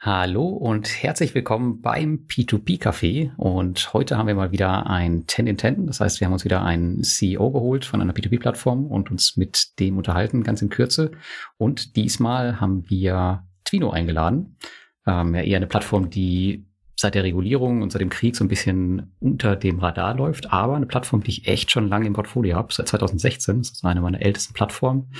Hallo und herzlich willkommen beim P2P Café. Und heute haben wir mal wieder ein 10 in 10. Das heißt, wir haben uns wieder einen CEO geholt von einer P2P-Plattform und uns mit dem unterhalten, ganz in Kürze. Und diesmal haben wir Twino eingeladen. Ähm, ja, eher eine Plattform, die seit der Regulierung und seit dem Krieg so ein bisschen unter dem Radar läuft, aber eine Plattform, die ich echt schon lange im Portfolio habe, seit 2016. Das ist eine meiner ältesten Plattformen.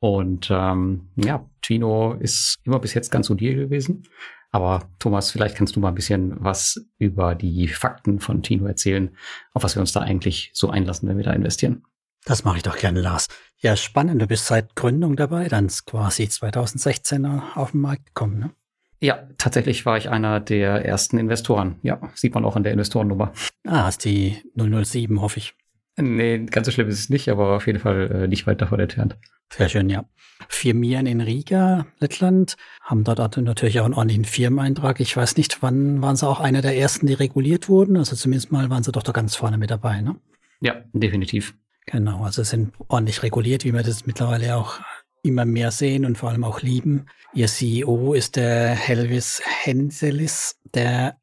Und ähm, ja, Tino ist immer bis jetzt ganz solide gewesen. Aber Thomas, vielleicht kannst du mal ein bisschen was über die Fakten von Tino erzählen, auf was wir uns da eigentlich so einlassen, wenn wir da investieren. Das mache ich doch gerne, Lars. Ja, spannend. Du bist seit Gründung dabei, dann quasi 2016 auf den Markt gekommen, ne? Ja, tatsächlich war ich einer der ersten Investoren. Ja, sieht man auch an der Investorennummer. Ah, hast die 007, hoffe ich. Nee, ganz so schlimm ist es nicht, aber auf jeden Fall äh, nicht weit davon entfernt. Sehr schön, ja. Firmieren in Riga, Lettland, haben dort natürlich auch einen ordentlichen Firmeneintrag. Ich weiß nicht, wann waren sie auch einer der ersten, die reguliert wurden? Also zumindest mal waren sie doch da ganz vorne mit dabei, ne? Ja, definitiv. Genau, also sind ordentlich reguliert, wie wir das mittlerweile auch immer mehr sehen und vor allem auch lieben. Ihr CEO ist der Helvis Henselis, der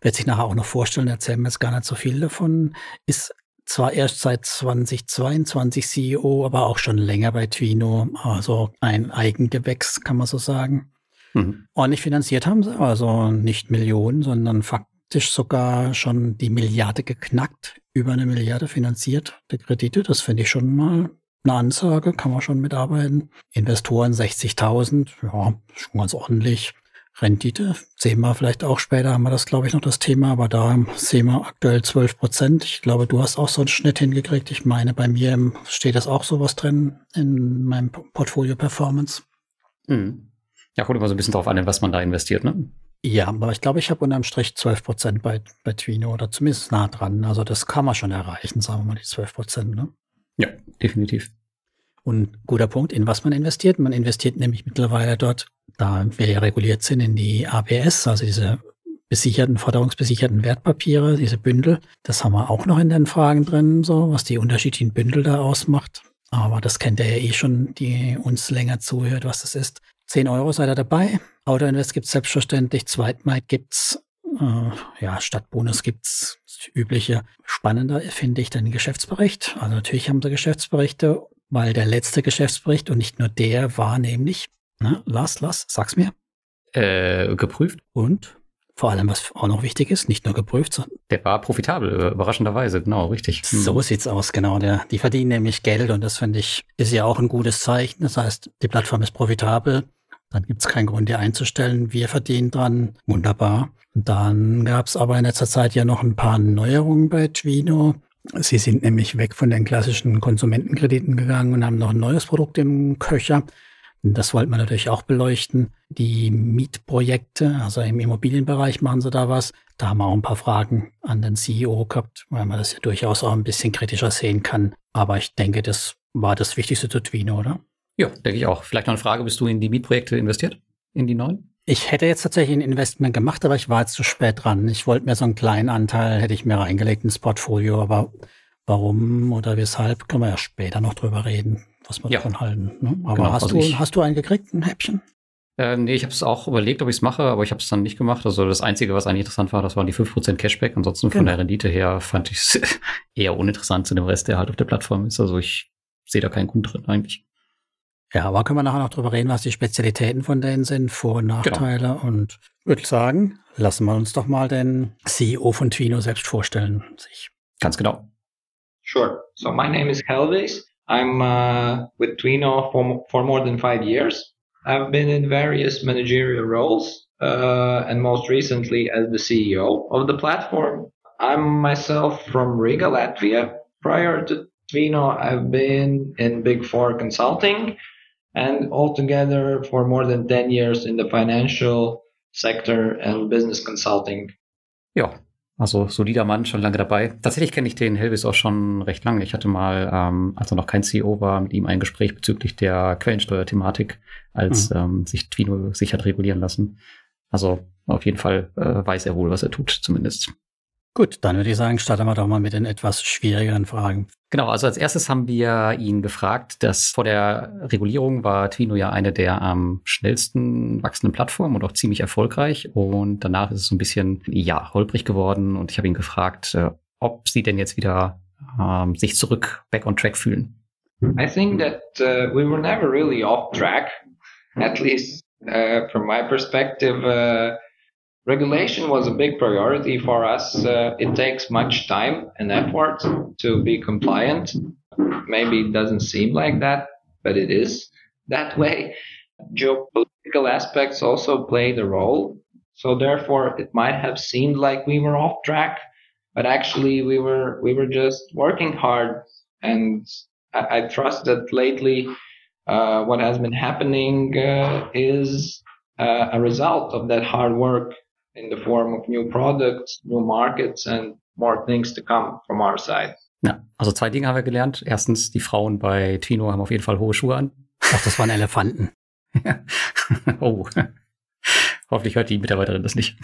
wird sich nachher auch noch vorstellen, erzählen wir jetzt gar nicht so viel davon, ist zwar erst seit 2022 CEO, aber auch schon länger bei Twino, also ein Eigengewächs, kann man so sagen. Mhm. Ordentlich finanziert haben sie, also nicht Millionen, sondern faktisch sogar schon die Milliarde geknackt, über eine Milliarde finanziert, der Kredite. Das finde ich schon mal eine Ansage, kann man schon mitarbeiten. Investoren 60.000, ja, schon ganz ordentlich. Rendite sehen wir vielleicht auch später, haben wir das, glaube ich, noch das Thema, aber da sehen wir aktuell 12 Prozent. Ich glaube, du hast auch so einen Schnitt hingekriegt. Ich meine, bei mir steht das auch sowas drin in meinem Portfolio Performance. Mhm. Ja, kommt immer so ein bisschen drauf an, was man da investiert, ne? Ja, aber ich glaube, ich habe unterm Strich 12 Prozent bei, bei Twino oder zumindest nah dran. Also das kann man schon erreichen, sagen wir mal, die 12 Prozent, ne? Ja, definitiv. Und guter Punkt, in was man investiert. Man investiert nämlich mittlerweile dort, da wir ja reguliert sind, in die ABS, also diese besicherten, forderungsbesicherten Wertpapiere, diese Bündel. Das haben wir auch noch in den Fragen drin, so, was die unterschiedlichen Bündel da ausmacht. Aber das kennt ihr ja eh schon, die uns länger zuhört, was das ist. 10 Euro seid ihr dabei. Autoinvest gibt's selbstverständlich. Zweitmarkt gibt's äh, ja, statt Bonus gibt's übliche. Spannender finde ich den Geschäftsbericht. Also natürlich haben sie Geschäftsberichte weil der letzte Geschäftsbericht und nicht nur der war nämlich, na, Lars, Lars, sag's mir. Äh, geprüft. Und vor allem, was auch noch wichtig ist, nicht nur geprüft, sondern. Der war profitabel, überraschenderweise, genau, richtig. Hm. So sieht's aus, genau. Der, die verdienen nämlich Geld und das finde ich, ist ja auch ein gutes Zeichen. Das heißt, die Plattform ist profitabel. Dann gibt's keinen Grund, die einzustellen. Wir verdienen dran. Wunderbar. Und dann gab's aber in letzter Zeit ja noch ein paar Neuerungen bei Twino. Sie sind nämlich weg von den klassischen Konsumentenkrediten gegangen und haben noch ein neues Produkt im Köcher. Das wollten wir natürlich auch beleuchten. Die Mietprojekte, also im Immobilienbereich machen sie da was. Da haben wir auch ein paar Fragen an den CEO gehabt, weil man das ja durchaus auch ein bisschen kritischer sehen kann. Aber ich denke, das war das Wichtigste zu Twino, oder? Ja, denke ich auch. Vielleicht noch eine Frage, bist du in die Mietprojekte investiert? In die neuen? Ich hätte jetzt tatsächlich ein Investment gemacht, aber ich war jetzt zu spät dran. Ich wollte mir so einen kleinen Anteil, hätte ich mir reingelegt ins Portfolio, aber warum oder weshalb, können wir ja später noch drüber reden, was wir ja. davon halten. Ne? Aber genau, hast, also du, hast du einen gekriegt, ein Häppchen? Äh, nee, ich habe es auch überlegt, ob ich es mache, aber ich habe es dann nicht gemacht. Also das Einzige, was eigentlich interessant war, das waren die 5% Cashback. Ansonsten genau. von der Rendite her fand ich es eher uninteressant zu dem Rest, der halt auf der Plattform ist. Also ich sehe da keinen Grund drin eigentlich. Ja, aber können wir nachher noch drüber reden, was die Spezialitäten von denen sind, Vor- und Nachteile. Genau. Und würde sagen, lassen wir uns doch mal den CEO von Twino selbst vorstellen. Sich. Ganz genau. Sure. So my name is Helvis. I'm uh, with Twino for, for more than five years. I've been in various managerial roles, uh, and most recently as the CEO of the platform. I'm myself from Riga, Latvia. Prior to Twino, I've been in Big Four Consulting, and altogether for more than 10 years in the financial sector and business consulting. Ja, also solider Mann, schon lange dabei. Tatsächlich kenne ich den Helvis auch schon recht lange. Ich hatte mal, ähm, als er noch kein CEO war, mit ihm ein Gespräch bezüglich der Quellensteuerthematik, als mhm. ähm, sich Twino sich hat regulieren lassen. Also auf jeden Fall äh, weiß er wohl, was er tut, zumindest. Gut, dann würde ich sagen, starten wir doch mal mit den etwas schwierigeren Fragen. Genau, also als erstes haben wir ihn gefragt, dass vor der Regulierung war Twino ja eine der am schnellsten wachsenden Plattformen und auch ziemlich erfolgreich. Und danach ist es so ein bisschen, ja, holprig geworden. Und ich habe ihn gefragt, äh, ob sie denn jetzt wieder ähm, sich zurück back on track fühlen. I think that uh, we were never really off track, at least uh, from my perspective. Uh, regulation was a big priority for us. Uh, it takes much time and effort to be compliant. Maybe it doesn't seem like that, but it is that way. Geopolitical aspects also played a role. So therefore, it might have seemed like we were off track, but actually we were we were just working hard. And I, I trust that lately, uh, what has been happening uh, is uh, a result of that hard work in the form of new products, new markets and more things to come from our side. Ja, also zwei Dinge haben wir gelernt. Erstens, die Frauen bei Twino haben auf jeden Fall hohe Schuhe an. Ach, das waren Elefanten. oh. Hoffentlich hört die Mitarbeiterin das nicht.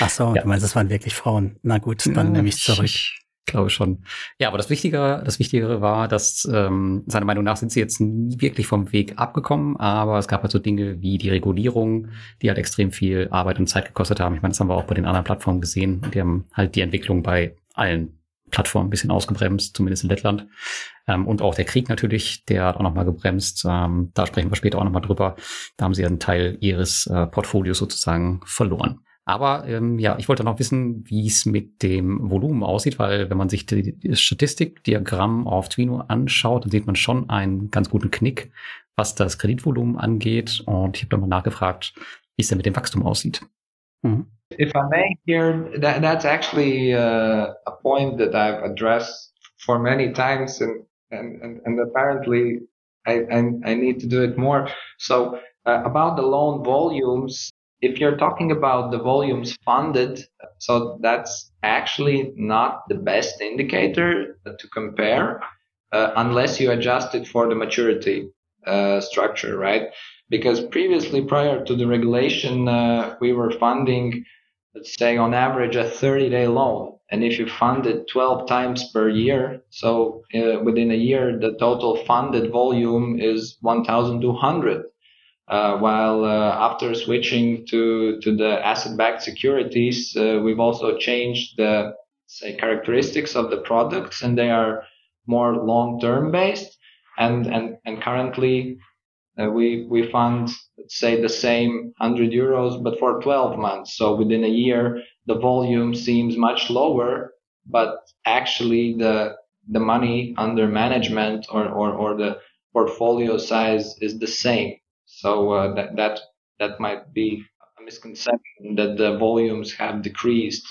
Ach so, ja. du meinst, das waren wirklich Frauen. Na gut, dann ja, nehme ich zurück. Ich glaube schon. Ja, aber das Wichtige, das Wichtigere war, dass ähm, seiner Meinung nach sind sie jetzt nie wirklich vom Weg abgekommen, aber es gab halt so Dinge wie die Regulierung, die halt extrem viel Arbeit und Zeit gekostet haben. Ich meine, das haben wir auch bei den anderen Plattformen gesehen. Die haben halt die Entwicklung bei allen Plattformen ein bisschen ausgebremst, zumindest in Lettland. Ähm, und auch der Krieg natürlich, der hat auch nochmal gebremst. Ähm, da sprechen wir später auch nochmal drüber. Da haben sie einen Teil ihres äh, Portfolios sozusagen verloren. Aber ähm, ja, ich wollte noch wissen, wie es mit dem Volumen aussieht, weil wenn man sich die, die Statistikdiagramm auf Twino anschaut, dann sieht man schon einen ganz guten Knick, was das Kreditvolumen angeht. Und ich habe dann mal nachgefragt, wie es denn mit dem Wachstum aussieht. Mhm. If I may here, that, that's actually uh, a point that I've addressed for many times and, and, and, and apparently I, I, I need to do it more. So uh, about the loan volumes, if you're talking about the volumes funded, so that's actually not the best indicator to compare uh, unless you adjust it for the maturity uh, structure, right? Because previously, prior to the regulation, uh, we were funding, let's say, on average, a 30 day loan. And if you fund it 12 times per year, so uh, within a year, the total funded volume is 1,200 uh, while uh, after switching to, to the asset-backed securities, uh, we've also changed the say characteristics of the products, and they are more long-term based. And and and currently, uh, we we fund say the same 100 euros, but for 12 months. So within a year, the volume seems much lower, but actually the the money under management or or, or the portfolio size is the same. So uh, that that that might be a misconception that the volumes have decreased.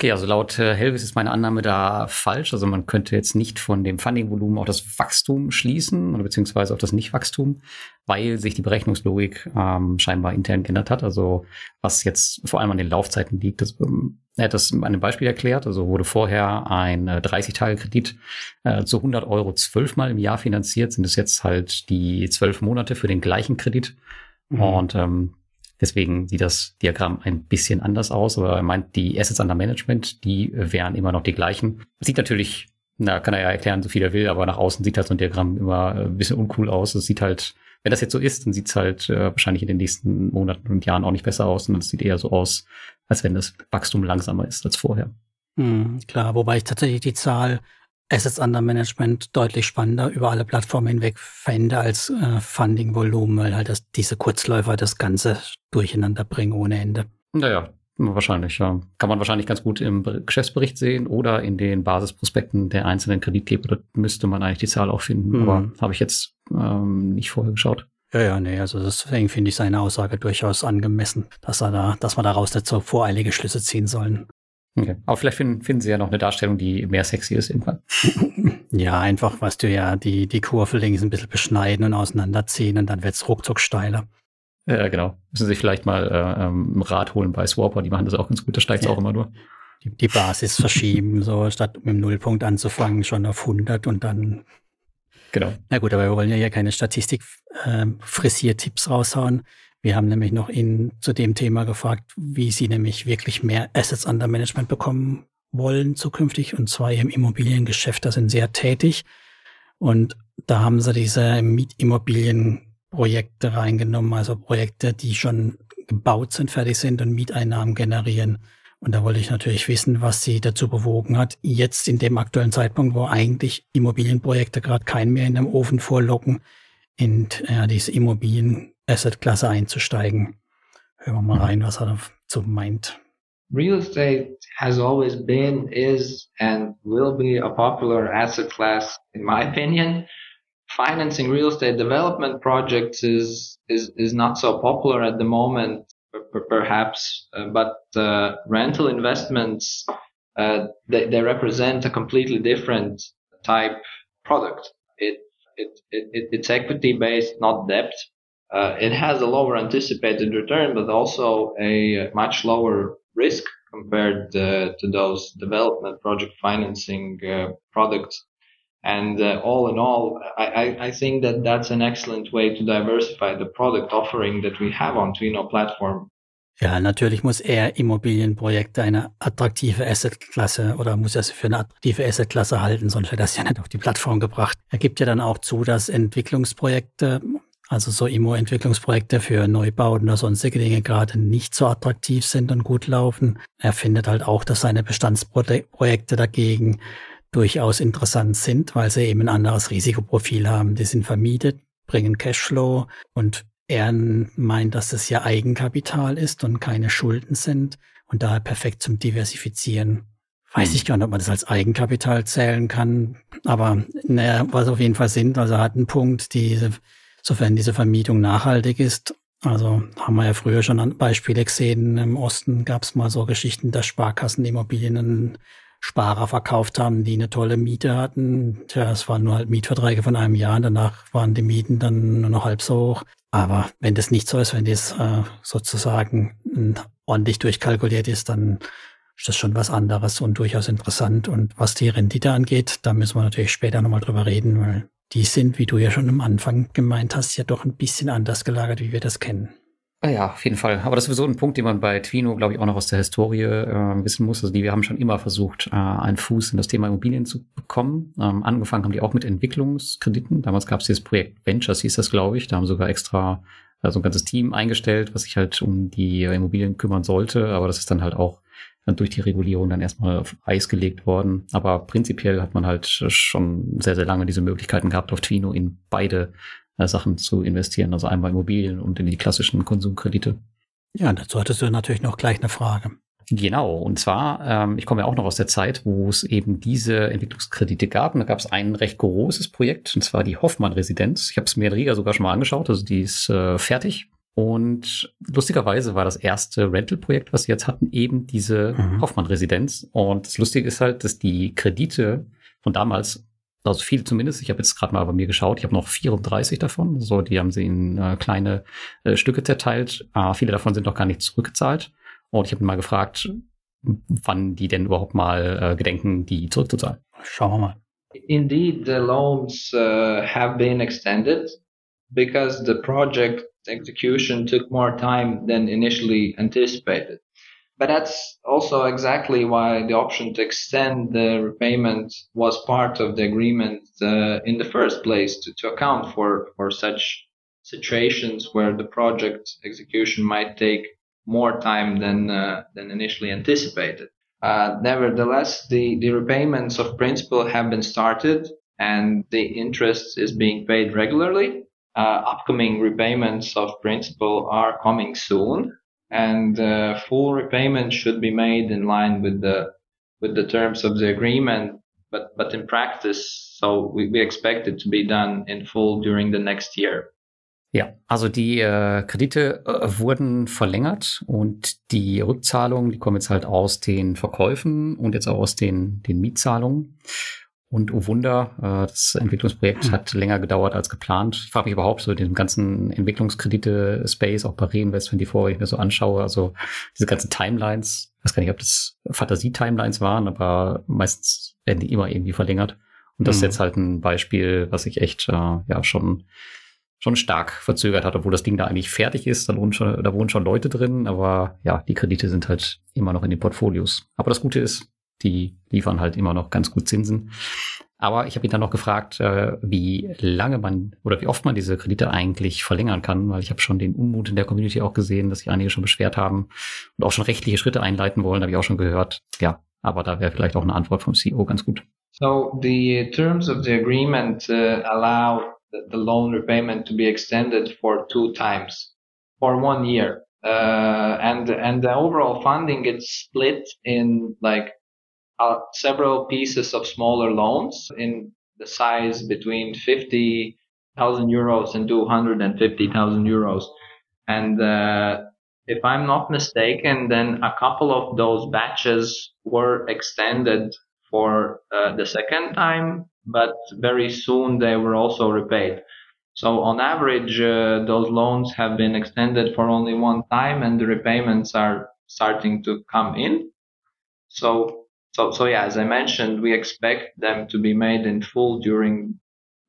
Okay, also laut äh, Helvis ist meine Annahme da falsch. Also man könnte jetzt nicht von dem Funding-Volumen auf das Wachstum schließen oder beziehungsweise auf das Nicht-Wachstum, weil sich die Berechnungslogik ähm, scheinbar intern geändert hat. Also was jetzt vor allem an den Laufzeiten liegt, das, ähm, er hat das an einem Beispiel erklärt. Also wurde vorher ein äh, 30-Tage-Kredit äh, zu 100 Euro zwölfmal im Jahr finanziert, sind es jetzt halt die zwölf Monate für den gleichen Kredit. Mhm. Und ähm, Deswegen sieht das Diagramm ein bisschen anders aus, aber er meint, die Assets under Management, die wären immer noch die gleichen. Sieht natürlich, na, kann er ja erklären, so viel er will, aber nach außen sieht halt so ein Diagramm immer ein bisschen uncool aus. Es sieht halt, wenn das jetzt so ist, dann sieht es halt äh, wahrscheinlich in den nächsten Monaten und Jahren auch nicht besser aus, sondern es sieht eher so aus, als wenn das Wachstum langsamer ist als vorher. Hm, klar, wobei ich tatsächlich die Zahl Assets under Management deutlich spannender über alle Plattformen hinweg fände als äh, Funding-Volumen, weil halt das, diese Kurzläufer das Ganze durcheinander bringen ohne Ende. Naja, wahrscheinlich, ja. Kann man wahrscheinlich ganz gut im Geschäftsbericht sehen oder in den Basisprospekten der einzelnen Kreditgeber. Da müsste man eigentlich die Zahl auch finden, mhm. aber habe ich jetzt ähm, nicht vorher geschaut. Ja, ja, nee, also deswegen finde ich seine Aussage durchaus angemessen, dass er da, dass man daraus nicht so voreilige Schlüsse ziehen sollen. Okay. Aber vielleicht finden, finden sie ja noch eine Darstellung, die mehr sexy ist irgendwann. ja, einfach, weißt du ja, die, die Kurve links ein bisschen beschneiden und auseinanderziehen und dann wird es ruckzuck steiler. Ja, genau. Müssen Sie sich vielleicht mal äh, ähm, ein Rad holen bei Swapper, die machen das auch ganz gut, da steigt es ja. auch immer nur. Die, die Basis verschieben, so statt mit dem Nullpunkt anzufangen, schon auf 100 und dann. Genau. Na gut, aber wir wollen ja hier keine Statistik äh, Frisier-Tipps raushauen. Wir haben nämlich noch ihn zu dem Thema gefragt, wie sie nämlich wirklich mehr Assets under Management bekommen wollen zukünftig und zwar im Immobiliengeschäft, da sind sehr tätig und da haben sie diese Mietimmobilienprojekte reingenommen, also Projekte, die schon gebaut sind, fertig sind und Mieteinnahmen generieren. Und da wollte ich natürlich wissen, was sie dazu bewogen hat, jetzt in dem aktuellen Zeitpunkt, wo eigentlich Immobilienprojekte gerade keinen mehr in dem Ofen vorlocken, in ja, diese Immobilien-Asset-Klasse einzusteigen. Hören wir mal mhm. rein, was er dazu meint. Real estate has always been, is, and will be a popular asset class, in my opinion. Financing real estate development projects is is is not so popular at the moment perhaps, uh, but uh, rental investments uh, they, they represent a completely different type product. It it, it it's equity based, not debt. Uh, it has a lower anticipated return, but also a much lower risk compared uh, to those development project financing uh, products. And all in all, I, I think that that's an excellent way to diversify the product offering that we have on Twino platform. Ja, natürlich muss er Immobilienprojekte eine attraktive Assetklasse oder muss er sie für eine attraktive Assetklasse halten, sonst hätte er es ja nicht auf die Plattform gebracht. Er gibt ja dann auch zu, dass Entwicklungsprojekte, also so Immo-Entwicklungsprojekte für Neubauten oder sonstige Dinge gerade nicht so attraktiv sind und gut laufen. Er findet halt auch, dass seine Bestandsprojekte dagegen durchaus interessant sind, weil sie eben ein anderes Risikoprofil haben. Die sind vermietet, bringen Cashflow und er meint, dass es ja Eigenkapital ist und keine Schulden sind und daher perfekt zum Diversifizieren. Weiß ich gar nicht, ob man das als Eigenkapital zählen kann, aber naja, was auf jeden Fall sind, also er hat einen Punkt, diese, sofern diese Vermietung nachhaltig ist. Also haben wir ja früher schon Beispiele gesehen. Im Osten gab es mal so Geschichten, dass Sparkassen Immobilien Sparer verkauft haben, die eine tolle Miete hatten. Tja, es waren nur halt Mietverträge von einem Jahr und danach waren die Mieten dann nur noch halb so hoch. Aber wenn das nicht so ist, wenn das äh, sozusagen ordentlich durchkalkuliert ist, dann ist das schon was anderes und durchaus interessant. Und was die Rendite angeht, da müssen wir natürlich später nochmal drüber reden, weil die sind, wie du ja schon am Anfang gemeint hast, ja doch ein bisschen anders gelagert, wie wir das kennen. Ah ja, auf jeden Fall. Aber das ist sowieso ein Punkt, den man bei Twino, glaube ich, auch noch aus der Historie äh, wissen muss. Also die, wir haben schon immer versucht, äh, einen Fuß in das Thema Immobilien zu bekommen. Ähm, angefangen haben die auch mit Entwicklungskrediten. Damals gab es dieses Projekt Ventures, hieß das, glaube ich. Da haben sogar extra äh, so ein ganzes Team eingestellt, was sich halt um die Immobilien kümmern sollte. Aber das ist dann halt auch durch die Regulierung dann erstmal auf Eis gelegt worden. Aber prinzipiell hat man halt schon sehr, sehr lange diese Möglichkeiten gehabt, auf Twino in beide äh, Sachen zu investieren, also einmal Immobilien und in die klassischen Konsumkredite. Ja, dazu hattest du natürlich noch gleich eine Frage. Genau, und zwar, ähm, ich komme ja auch noch aus der Zeit, wo es eben diese Entwicklungskredite gab. Und da gab es ein recht großes Projekt, und zwar die Hoffmann-Residenz. Ich habe es mir in Riga sogar schon mal angeschaut, also die ist äh, fertig. Und lustigerweise war das erste Rental-Projekt, was sie jetzt hatten, eben diese mhm. Hoffmann-Residenz. Und das Lustige ist halt, dass die Kredite von damals also viele zumindest. Ich habe jetzt gerade mal bei mir geschaut. Ich habe noch 34 davon. So, die haben sie in äh, kleine äh, Stücke zerteilt. Äh, viele davon sind noch gar nicht zurückgezahlt. Und ich habe mal gefragt, wann die denn überhaupt mal äh, gedenken, die zurückzuzahlen. Schauen wir mal. Indeed, the loans uh, have been extended because the project execution took more time than initially anticipated. But that's also exactly why the option to extend the repayment was part of the agreement uh, in the first place to, to account for, for such situations where the project execution might take more time than, uh, than initially anticipated. Uh, nevertheless, the, the repayments of principal have been started and the interest is being paid regularly. Uh, upcoming repayments of principal are coming soon and uh, full repayment should be made in line with the with the terms of the agreement. But but in practice, so we, we expect it to be done in full during the next year. Ja, also die äh, Kredite äh, wurden verlängert und die Rückzahlungen, die kommen jetzt halt aus den Verkäufen und jetzt auch aus den, den Mietzahlungen. Und oh Wunder, äh, das Entwicklungsprojekt hm. hat länger gedauert als geplant. Ich frage mich überhaupt so den ganzen Entwicklungskredite-Space, auch bei Reinvest, wenn die vorher ich mir so anschaue, also diese ganzen Timelines, ich weiß gar nicht, ob das Fantasie-Timelines waren, aber meistens werden die immer irgendwie verlängert. Und das mhm. ist hm. jetzt halt ein Beispiel, was ich echt äh, ja schon schon stark verzögert hat, obwohl das Ding da eigentlich fertig ist. Da wohnen schon, da wohnen schon Leute drin, aber ja, die Kredite sind halt immer noch in den Portfolios. Aber das Gute ist, die liefern halt immer noch ganz gut Zinsen. Aber ich habe ihn dann noch gefragt, äh, wie lange man oder wie oft man diese Kredite eigentlich verlängern kann, weil ich habe schon den Unmut in der Community auch gesehen, dass sich einige schon beschwert haben und auch schon rechtliche Schritte einleiten wollen, habe ich auch schon gehört. Ja, aber da wäre vielleicht auch eine Antwort vom CEO ganz gut. So the terms of the agreement uh, allow the loan repayment to be extended for two times for one year. Uh, and and the overall funding gets split in like uh, several pieces of smaller loans in the size between 50,000 euros and 250,000 euros. And uh, if I'm not mistaken, then a couple of those batches were extended for uh, the second time, but very soon they were also repaid. So on average, uh, those loans have been extended for only one time and the repayments are starting to come in. So, so, so yeah, as I mentioned, we expect them to be made in full during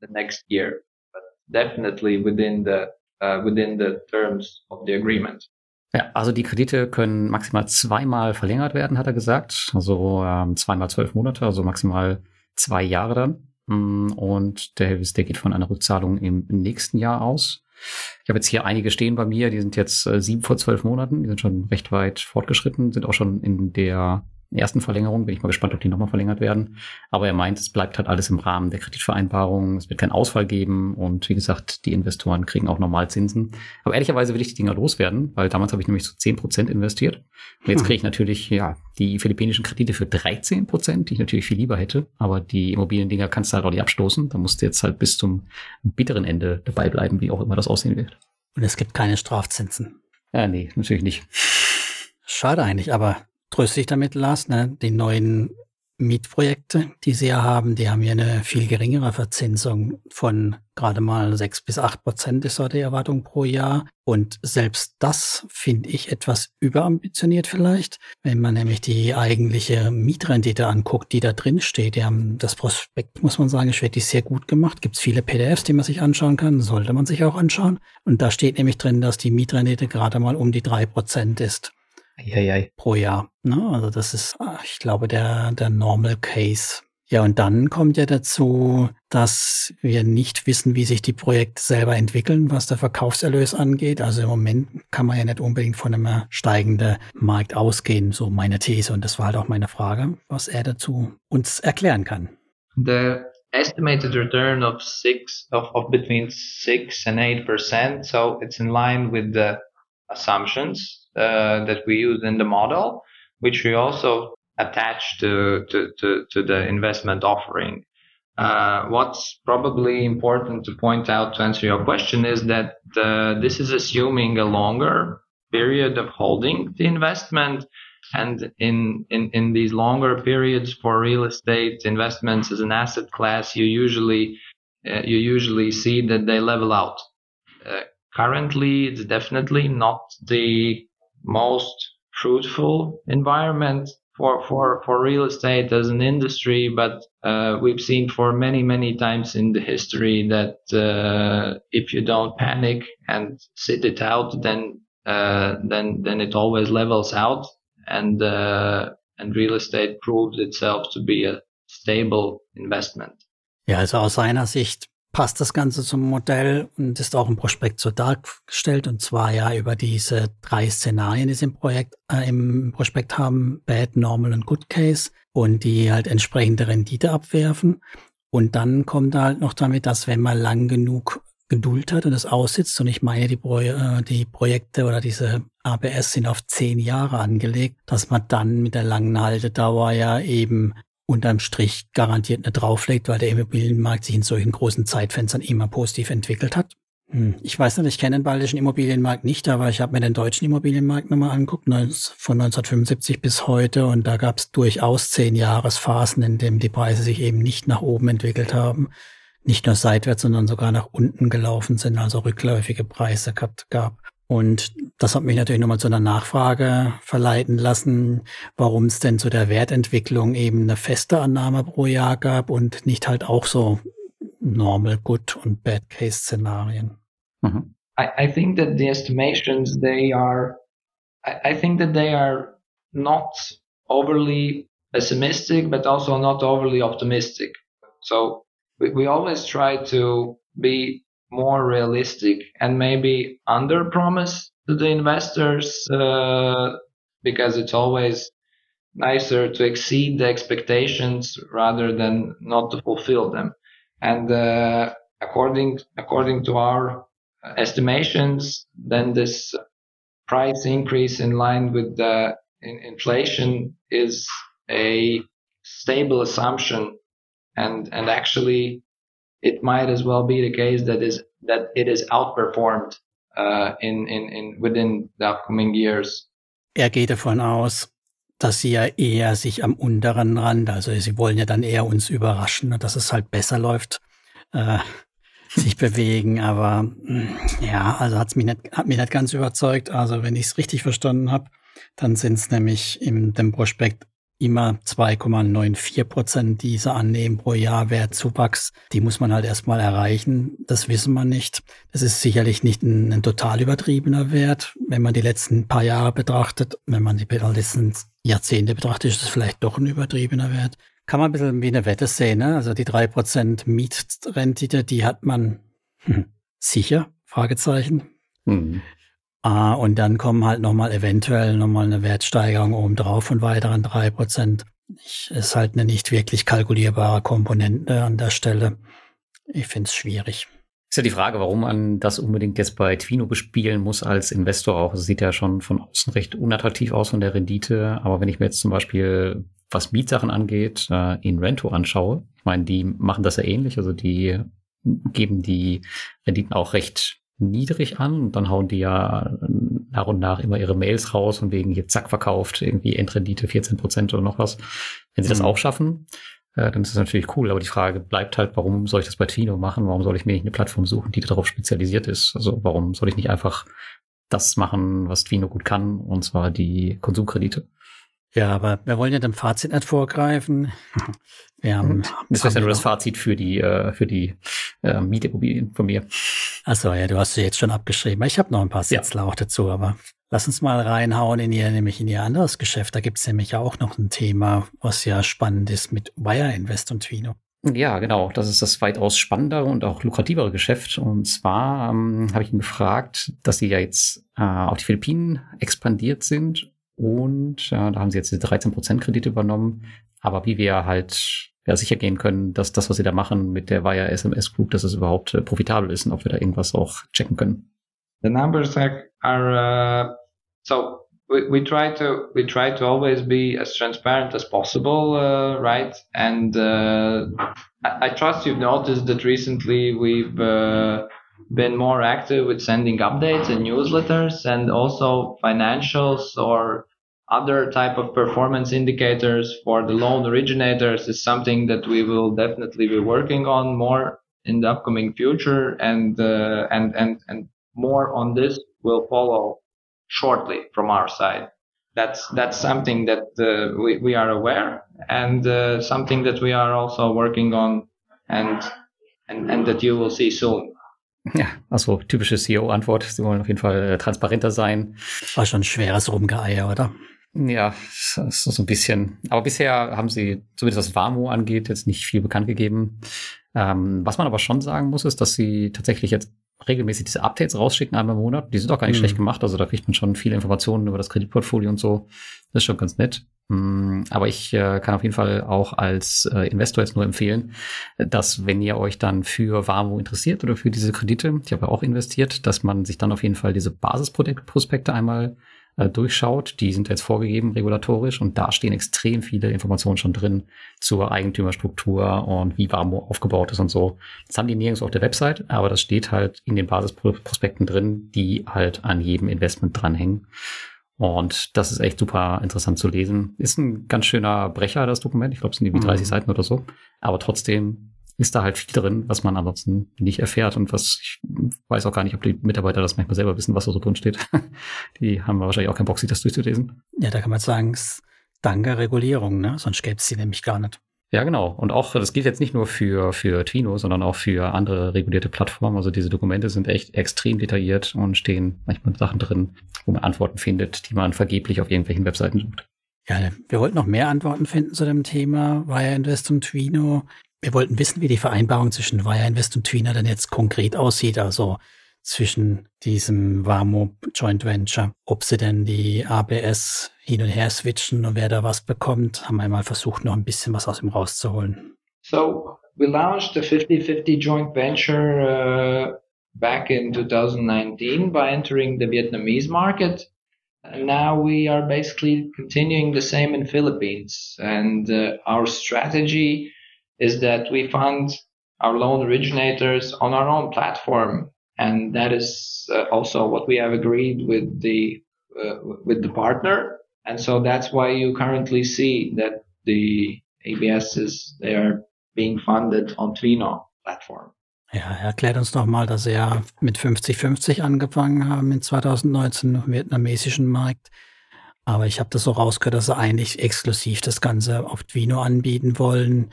the next year, but definitely within the, uh, within the terms of the agreement. Ja, also die Kredite können maximal zweimal verlängert werden, hat er gesagt. Also ähm, zweimal zwölf Monate, also maximal zwei Jahre dann. Mm, und der Helvis, der geht von einer Rückzahlung im nächsten Jahr aus. Ich habe jetzt hier einige stehen bei mir, die sind jetzt äh, sieben vor zwölf Monaten, die sind schon recht weit fortgeschritten, sind auch schon in der ersten Verlängerung. Bin ich mal gespannt, ob die nochmal verlängert werden. Aber er meint, es bleibt halt alles im Rahmen der Kreditvereinbarung. Es wird keinen Ausfall geben. Und wie gesagt, die Investoren kriegen auch normal Zinsen. Aber ehrlicherweise will ich die Dinger loswerden, weil damals habe ich nämlich zu so 10 Prozent investiert. Und jetzt hm. kriege ich natürlich, ja, die philippinischen Kredite für 13 Prozent, die ich natürlich viel lieber hätte. Aber die Immobiliendinger kannst du halt auch nicht abstoßen. Da musst du jetzt halt bis zum bitteren Ende dabei bleiben, wie auch immer das aussehen wird. Und es gibt keine Strafzinsen. Ja, nee, natürlich nicht. Schade eigentlich, aber tröste dich damit, Lars, ne? die neuen Mietprojekte, die sie ja haben, die haben ja eine viel geringere Verzinsung von gerade mal sechs bis acht Prozent ist so die Erwartung pro Jahr. Und selbst das finde ich etwas überambitioniert vielleicht, wenn man nämlich die eigentliche Mietrendite anguckt, die da drin steht. Die haben das Prospekt, muss man sagen, ist wirklich sehr gut gemacht. Gibt es viele PDFs, die man sich anschauen kann, sollte man sich auch anschauen. Und da steht nämlich drin, dass die Mietrendite gerade mal um die drei Prozent ist. Eieiei. pro Jahr. Ne? Also das ist, ah, ich glaube, der, der Normal Case. Ja, und dann kommt ja dazu, dass wir nicht wissen, wie sich die Projekte selber entwickeln, was der Verkaufserlös angeht. Also im Moment kann man ja nicht unbedingt von einem steigenden Markt ausgehen, so meine These. Und das war halt auch meine Frage, was er dazu uns erklären kann. The estimated return of six of, of between six and eight percent, so it's in line with the assumptions uh, that we use in the model, which we also attach to, to, to, to the investment offering. Uh, what's probably important to point out to answer your question is that uh, this is assuming a longer period of holding the investment. And in, in, in these longer periods for real estate investments as an asset class, you usually, uh, you usually see that they level out. Uh, currently, it's definitely not the most fruitful environment for, for, for real estate as an industry, but uh, we've seen for many, many times in the history that uh, if you don't panic and sit it out, then uh, then then it always levels out, and uh, and real estate proves itself to be a stable investment. Ja, also aus seiner Sicht passt das Ganze zum Modell und ist auch im Prospekt so dargestellt und zwar ja über diese drei Szenarien, die sie im Projekt, äh, im Prospekt haben, Bad, Normal und Good Case und die halt entsprechende Rendite abwerfen. Und dann kommt halt noch damit, dass wenn man lang genug Geduld hat und es aussitzt, und ich meine, die, Pro äh, die Projekte oder diese ABS sind auf zehn Jahre angelegt, dass man dann mit der langen Haltedauer ja eben unterm Strich garantiert nicht drauflegt, weil der Immobilienmarkt sich in solchen großen Zeitfenstern immer positiv entwickelt hat. Hm. Ich weiß nicht, ich kenne den baltischen Immobilienmarkt nicht, aber ich habe mir den deutschen Immobilienmarkt nochmal angeguckt, von 1975 bis heute. Und da gab es durchaus zehn Jahresphasen, in denen die Preise sich eben nicht nach oben entwickelt haben. Nicht nur seitwärts, sondern sogar nach unten gelaufen sind, also rückläufige Preise gab. Und das hat mich natürlich nochmal zu einer Nachfrage verleiten lassen, warum es denn zu der Wertentwicklung eben eine feste Annahme pro Jahr gab und nicht halt auch so Normal, Good und Bad Case Szenarien. Mm-hmm. I, I, think that the estimations they are, I, I think that they are not overly pessimistic, but also not overly optimistic. So we, we always try to be more realistic and maybe under promise to the investors uh, because it's always nicer to exceed the expectations rather than not to fulfill them. And uh, according according to our estimations, then this price increase in line with the in inflation is a stable assumption, and and actually, it might as well be the case that is that it is outperformed uh, in, in in within the upcoming years. Er geht davon aus, dass sie ja eher sich am unteren Rand, also sie wollen ja dann eher uns überraschen, dass es halt besser läuft, äh, sich bewegen. Aber mm, ja, also hat's mich nicht, hat mich nicht ganz überzeugt. Also wenn ich es richtig verstanden habe, dann sind es nämlich im dem Prospekt immer 2,94 Prozent dieser annehmen pro Jahr Wertzuwachs. Die muss man halt erstmal erreichen. Das wissen wir nicht. Das ist sicherlich nicht ein, ein, total übertriebener Wert. Wenn man die letzten paar Jahre betrachtet, wenn man die letzten Jahrzehnte betrachtet, ist es vielleicht doch ein übertriebener Wert. Kann man ein bisschen wie eine Wette sehen. Ne? Also die drei Prozent Mietrendite, die hat man hm, sicher, Fragezeichen. Mhm. Ah, und dann kommen halt nochmal eventuell nochmal eine Wertsteigerung obendrauf von weiteren drei Prozent. Ist halt eine nicht wirklich kalkulierbare Komponente an der Stelle. Ich finde es schwierig. Ist ja die Frage, warum man das unbedingt jetzt bei Twino bespielen muss als Investor auch. Es sieht ja schon von außen recht unattraktiv aus von der Rendite. Aber wenn ich mir jetzt zum Beispiel, was Mietsachen angeht, äh, in Rento anschaue, ich meine, die machen das ja ähnlich. Also die geben die Renditen auch recht niedrig an und dann hauen die ja nach und nach immer ihre Mails raus und wegen hier zack verkauft, irgendwie Endrendite 14 Prozent oder noch was. Wenn sie mhm. das auch schaffen, äh, dann ist das natürlich cool. Aber die Frage bleibt halt, warum soll ich das bei Twino machen? Warum soll ich mir nicht eine Plattform suchen, die darauf spezialisiert ist? Also warum soll ich nicht einfach das machen, was Twino gut kann, und zwar die Konsumkredite? Ja, aber wir wollen ja dem Fazit nicht vorgreifen. Wir haben, das ist ja nur das Fazit für die, äh, für die äh, Mietimmobilien von mir. Achso, ja, du hast sie jetzt schon abgeschrieben. Ich habe noch ein paar Sätze ja. auch dazu, aber lass uns mal reinhauen in ihr, nämlich in ihr anderes Geschäft. Da gibt's nämlich auch noch ein Thema, was ja spannend ist mit Wire Invest und Twino. Ja, genau. Das ist das weitaus spannendere und auch lukrativere Geschäft. Und zwar ähm, habe ich ihn gefragt, dass sie ja jetzt äh, auf die Philippinen expandiert sind und ja, da haben sie jetzt diese 13% Kredite übernommen. Aber wie wir halt ja, sicher gehen können, dass das, was sie da machen mit der Via SMS Group, dass es überhaupt äh, profitabel ist und ob wir da irgendwas auch checken können. The numbers are, are uh, so we, we try to we try to always be as transparent as possible, uh, right? And uh, I, I, trust you've noticed that recently we've uh, been more active with sending updates and newsletters and also financials or other type of performance indicators for the loan originators is something that we will definitely be working on more in the upcoming future and uh, and and and more on this will follow shortly from our side that's that's something that uh, we, we are aware and uh, something that we are also working on and and and that you will see soon Ja, also typische CEO-Antwort. Sie wollen auf jeden Fall äh, transparenter sein. War schon ein schweres Rumgeeier, oder? Ja, so ein bisschen. Aber bisher haben sie, zumindest was Warmo angeht, jetzt nicht viel bekannt gegeben. Ähm, was man aber schon sagen muss, ist, dass sie tatsächlich jetzt regelmäßig diese Updates rausschicken, einmal im Monat. Die sind auch gar nicht mhm. schlecht gemacht. Also da kriegt man schon viele Informationen über das Kreditportfolio und so. Das ist schon ganz nett. Mm, aber ich äh, kann auf jeden Fall auch als äh, Investor jetzt nur empfehlen, dass wenn ihr euch dann für Warmo interessiert oder für diese Kredite, ich habe ja auch investiert, dass man sich dann auf jeden Fall diese Basisprospekte einmal äh, durchschaut. Die sind jetzt vorgegeben regulatorisch und da stehen extrem viele Informationen schon drin zur Eigentümerstruktur und wie Warmo aufgebaut ist und so. Das haben die nirgends auf der Website, aber das steht halt in den Basisprospekten drin, die halt an jedem Investment dranhängen. Und das ist echt super interessant zu lesen. Ist ein ganz schöner Brecher, das Dokument. Ich glaube, es sind irgendwie 30 mhm. Seiten oder so. Aber trotzdem ist da halt viel drin, was man ansonsten nicht erfährt und was ich weiß auch gar nicht, ob die Mitarbeiter das manchmal selber wissen, was da so drin steht. die haben wahrscheinlich auch keinen Bock, sich das durchzulesen. Ja, da kann man sagen, danke Regulierung, ne? Sonst gäbe es sie nämlich gar nicht. Ja, genau. Und auch, das gilt jetzt nicht nur für, für Twino, sondern auch für andere regulierte Plattformen. Also diese Dokumente sind echt extrem detailliert und stehen manchmal Sachen drin, wo man Antworten findet, die man vergeblich auf irgendwelchen Webseiten sucht. Ja, wir wollten noch mehr Antworten finden zu dem Thema Wire Invest und Twino. Wir wollten wissen, wie die Vereinbarung zwischen Wire Invest und Twino denn jetzt konkret aussieht. Also zwischen diesem Wamo Joint Venture, ob sie denn die ABS hin und her switchen und wer da was bekommt, haben wir mal versucht, noch ein bisschen was aus ihm rauszuholen. So, we launched a 50-50 joint venture uh, back in 2019 by entering the Vietnamese market. And now we are basically continuing the same in Philippines. And uh, our strategy is that we fund our loan originators on our own platform and that is uh, also what we have agreed with the uh, with the partner and so that's why you currently see that the ABSs they are being funded on Twino platform. Ja, erklärt uns doch mal, dass er mit 50-50 angefangen haben in 2019 im vietnamesischen Markt. Aber ich habe das so rausgehört, dass sie eigentlich exklusiv das Ganze auf Twino anbieten wollen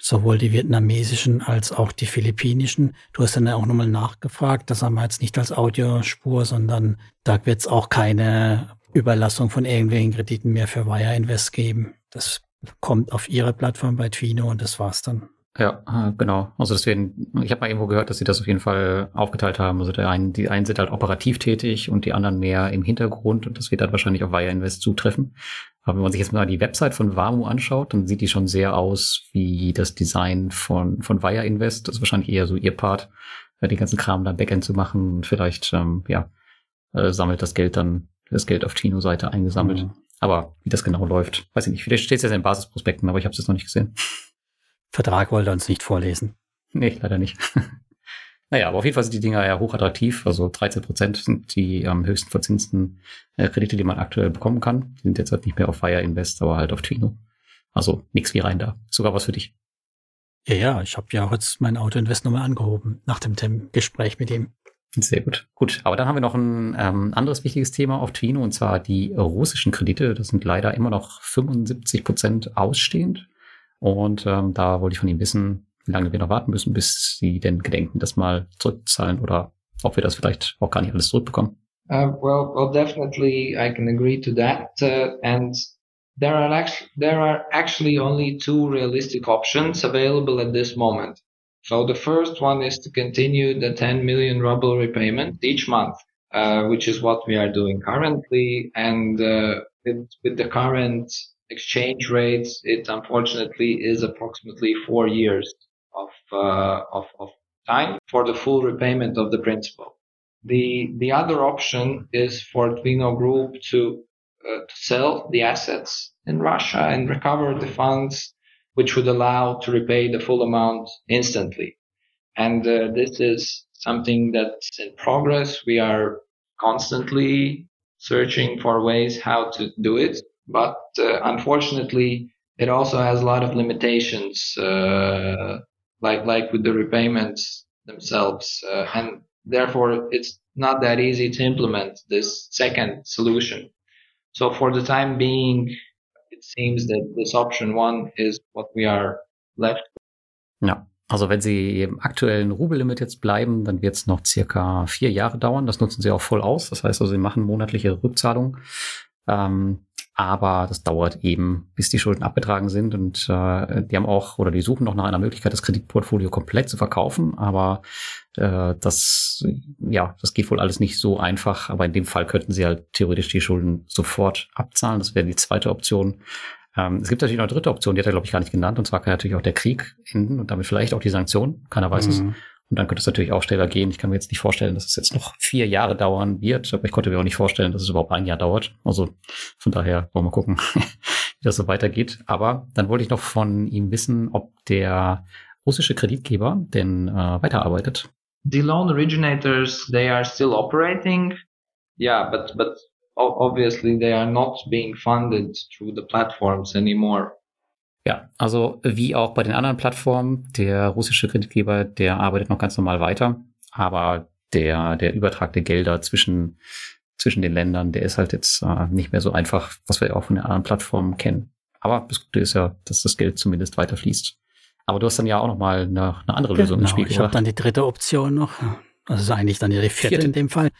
sowohl die vietnamesischen als auch die philippinischen. Du hast dann auch nochmal nachgefragt, das haben wir jetzt nicht als Audiospur, sondern da wird es auch keine Überlassung von irgendwelchen Krediten mehr für Wire Invest geben. Das kommt auf ihre Plattform bei Twino und das war's dann. Ja, äh, genau. Also deswegen, ich habe mal irgendwo gehört, dass sie das auf jeden Fall aufgeteilt haben. Also der einen, die einen sind halt operativ tätig und die anderen mehr im Hintergrund und das wird dann wahrscheinlich auf Wire Invest zutreffen. Aber wenn man sich jetzt mal die Website von Vamu anschaut, dann sieht die schon sehr aus wie das Design von, von Wire Invest. Das ist wahrscheinlich eher so ihr Part, äh, den ganzen Kram da Backend zu machen. Und vielleicht, ähm, ja, äh, sammelt das Geld dann, das Geld auf Tino-Seite eingesammelt. Mhm. Aber wie das genau läuft, weiß ich nicht. Vielleicht steht es ja in den Basisprospekten, aber ich habe es jetzt noch nicht gesehen. Vertrag wollte er uns nicht vorlesen. Nee, leider nicht. Naja, aber auf jeden Fall sind die Dinger ja hochattraktiv. Also 13 Prozent sind die am höchsten verzinsten äh, Kredite, die man aktuell bekommen kann. Die sind jetzt halt nicht mehr auf Fire Invest, aber halt auf Twino. Also nix wie rein da. Sogar was für dich. Ja, ja, ich habe ja auch jetzt mein Auto-Invest nochmal angehoben nach dem Gespräch mit ihm. Sehr gut. Gut, aber dann haben wir noch ein ähm, anderes wichtiges Thema auf Twino und zwar die russischen Kredite. Das sind leider immer noch 75 Prozent ausstehend. Und ähm, da wollte ich von ihm wissen, wie lange wir noch warten müssen, bis sie denn gedenken, das mal zurückzahlen oder ob wir das vielleicht auch gar nicht alles zurückbekommen. Uh, well, well, definitely, I can agree to that. Uh, and there are actually there are actually only two realistic options available at this moment. So the first one is to continue the 10 million ruble repayment each month, uh, which is what we are doing currently. And uh, with, with the current exchange rates, it unfortunately is approximately four years of, uh, of, of time for the full repayment of the principal. The, the other option is for Twino Group to, uh, to sell the assets in Russia and recover the funds, which would allow to repay the full amount instantly. And uh, this is something that's in progress. We are constantly searching for ways how to do it. But uh, unfortunately, it also has a lot of limitations. Uh, like like with the repayments themselves, uh, and therefore it's not that easy to implement this second solution. So for the time being, it seems that this option one is what we are left. Ja. Also wenn Sie im aktuellen Rubellimit jetzt bleiben, dann wird es noch circa vier Jahre dauern. Das nutzen Sie auch voll aus. Das heißt also, Sie machen monatliche Rückzahlungen. Ähm, aber das dauert eben, bis die Schulden abgetragen sind. Und äh, die haben auch oder die suchen noch nach einer Möglichkeit, das Kreditportfolio komplett zu verkaufen. Aber äh, das, ja, das geht wohl alles nicht so einfach. Aber in dem Fall könnten sie halt theoretisch die Schulden sofort abzahlen. Das wäre die zweite Option. Ähm, es gibt natürlich noch eine dritte Option, die hat er, glaube ich, gar nicht genannt. Und zwar kann natürlich auch der Krieg enden und damit vielleicht auch die Sanktionen. Keiner weiß mhm. es. Und dann könnte es natürlich auch schneller gehen. Ich kann mir jetzt nicht vorstellen, dass es jetzt noch vier Jahre dauern wird, aber ich konnte mir auch nicht vorstellen, dass es überhaupt ein Jahr dauert. Also von daher wollen wir gucken, wie das so weitergeht. Aber dann wollte ich noch von ihm wissen, ob der russische Kreditgeber denn äh, weiterarbeitet. The loan originators, they are still operating. Yeah, but, but obviously they are not being funded through the platforms anymore. Ja, also wie auch bei den anderen Plattformen, der russische Kreditgeber, der arbeitet noch ganz normal weiter, aber der, der Übertrag der Gelder zwischen, zwischen den Ländern, der ist halt jetzt äh, nicht mehr so einfach, was wir auch von den anderen Plattformen kennen. Aber das Gute ist ja, dass das Geld zumindest weiter fließt. Aber du hast dann ja auch noch mal eine, eine andere Lösung genau, ins Spiel ich habe dann die dritte Option noch. Also eigentlich dann ja die vierte, vierte. in dem Fall.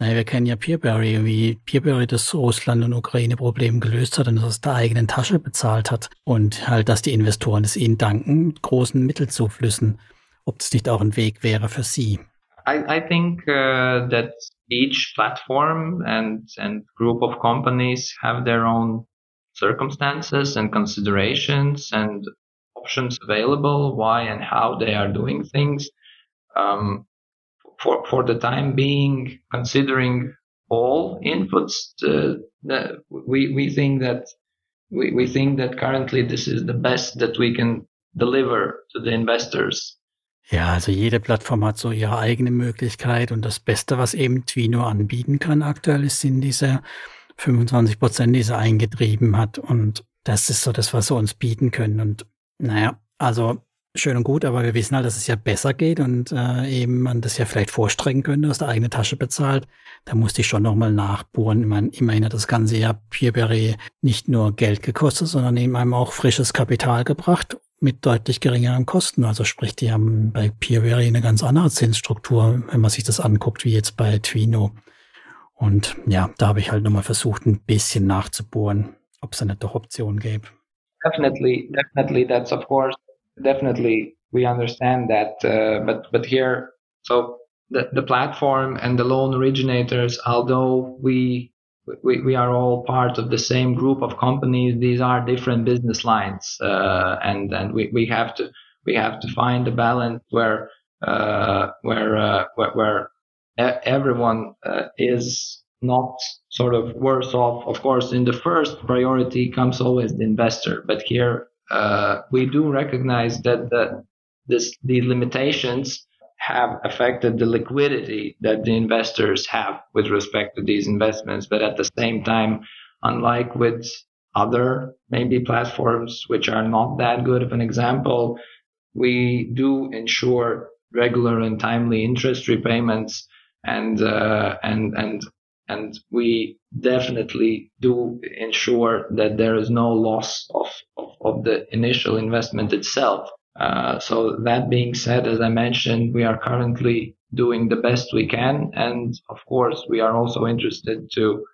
Naja, wir kennen ja Peerberry, wie Peerberry das Russland- und Ukraine-Problem gelöst hat und das aus der eigenen Tasche bezahlt hat. Und halt, dass die Investoren es ihnen danken mit großen Mittelzuflüssen. Ob das nicht auch ein Weg wäre für sie? I, I think uh, that each platform and, and group of companies have their own circumstances and considerations and options available, why and how they are doing things. Um, for, for the time being, considering all inputs, uh, we, we think that we, we think that currently this is the best that we can deliver to the investors. Ja, also jede Plattform hat so ihre eigene Möglichkeit und das Beste, was eben Twino anbieten kann aktuell, sind diese 25 Prozent, die sie eingetrieben hat und das ist so das, was sie uns bieten können und naja, also schön und gut, aber wir wissen halt, dass es ja besser geht und äh, eben man das ja vielleicht vorstrecken könnte, aus der eigenen Tasche bezahlt. Da musste ich schon nochmal nachbohren. Ich meine, immerhin hat das Ganze ja Peerberry nicht nur Geld gekostet, sondern eben einem auch frisches Kapital gebracht mit deutlich geringeren Kosten. Also sprich, die haben bei Peerberry eine ganz andere Zinsstruktur, wenn man sich das anguckt, wie jetzt bei Twino. Und ja, da habe ich halt nochmal versucht, ein bisschen nachzubohren, ob es da nicht doch Optionen gäbe. Definitely, definitely, that's of course definitely we understand that, uh, but but here, so the the platform and the loan originators, although we we, we are all part of the same group of companies. These are different business lines, uh, and and we, we have to we have to find a balance where uh, where, uh, where, where everyone uh, is not sort of worse off. Of course, in the first priority comes always the investor, but here uh, we do recognize that the, this, the limitations have affected the liquidity that the investors have with respect to these investments. But at the same time, unlike with other maybe platforms which are not that good of an example, we do ensure regular and timely interest repayments and uh, and and and we definitely do ensure that there is no loss of, of, of the initial investment itself. Uh, so that being said, as I mentioned, we are currently doing the best we can. And of course, we are also interested to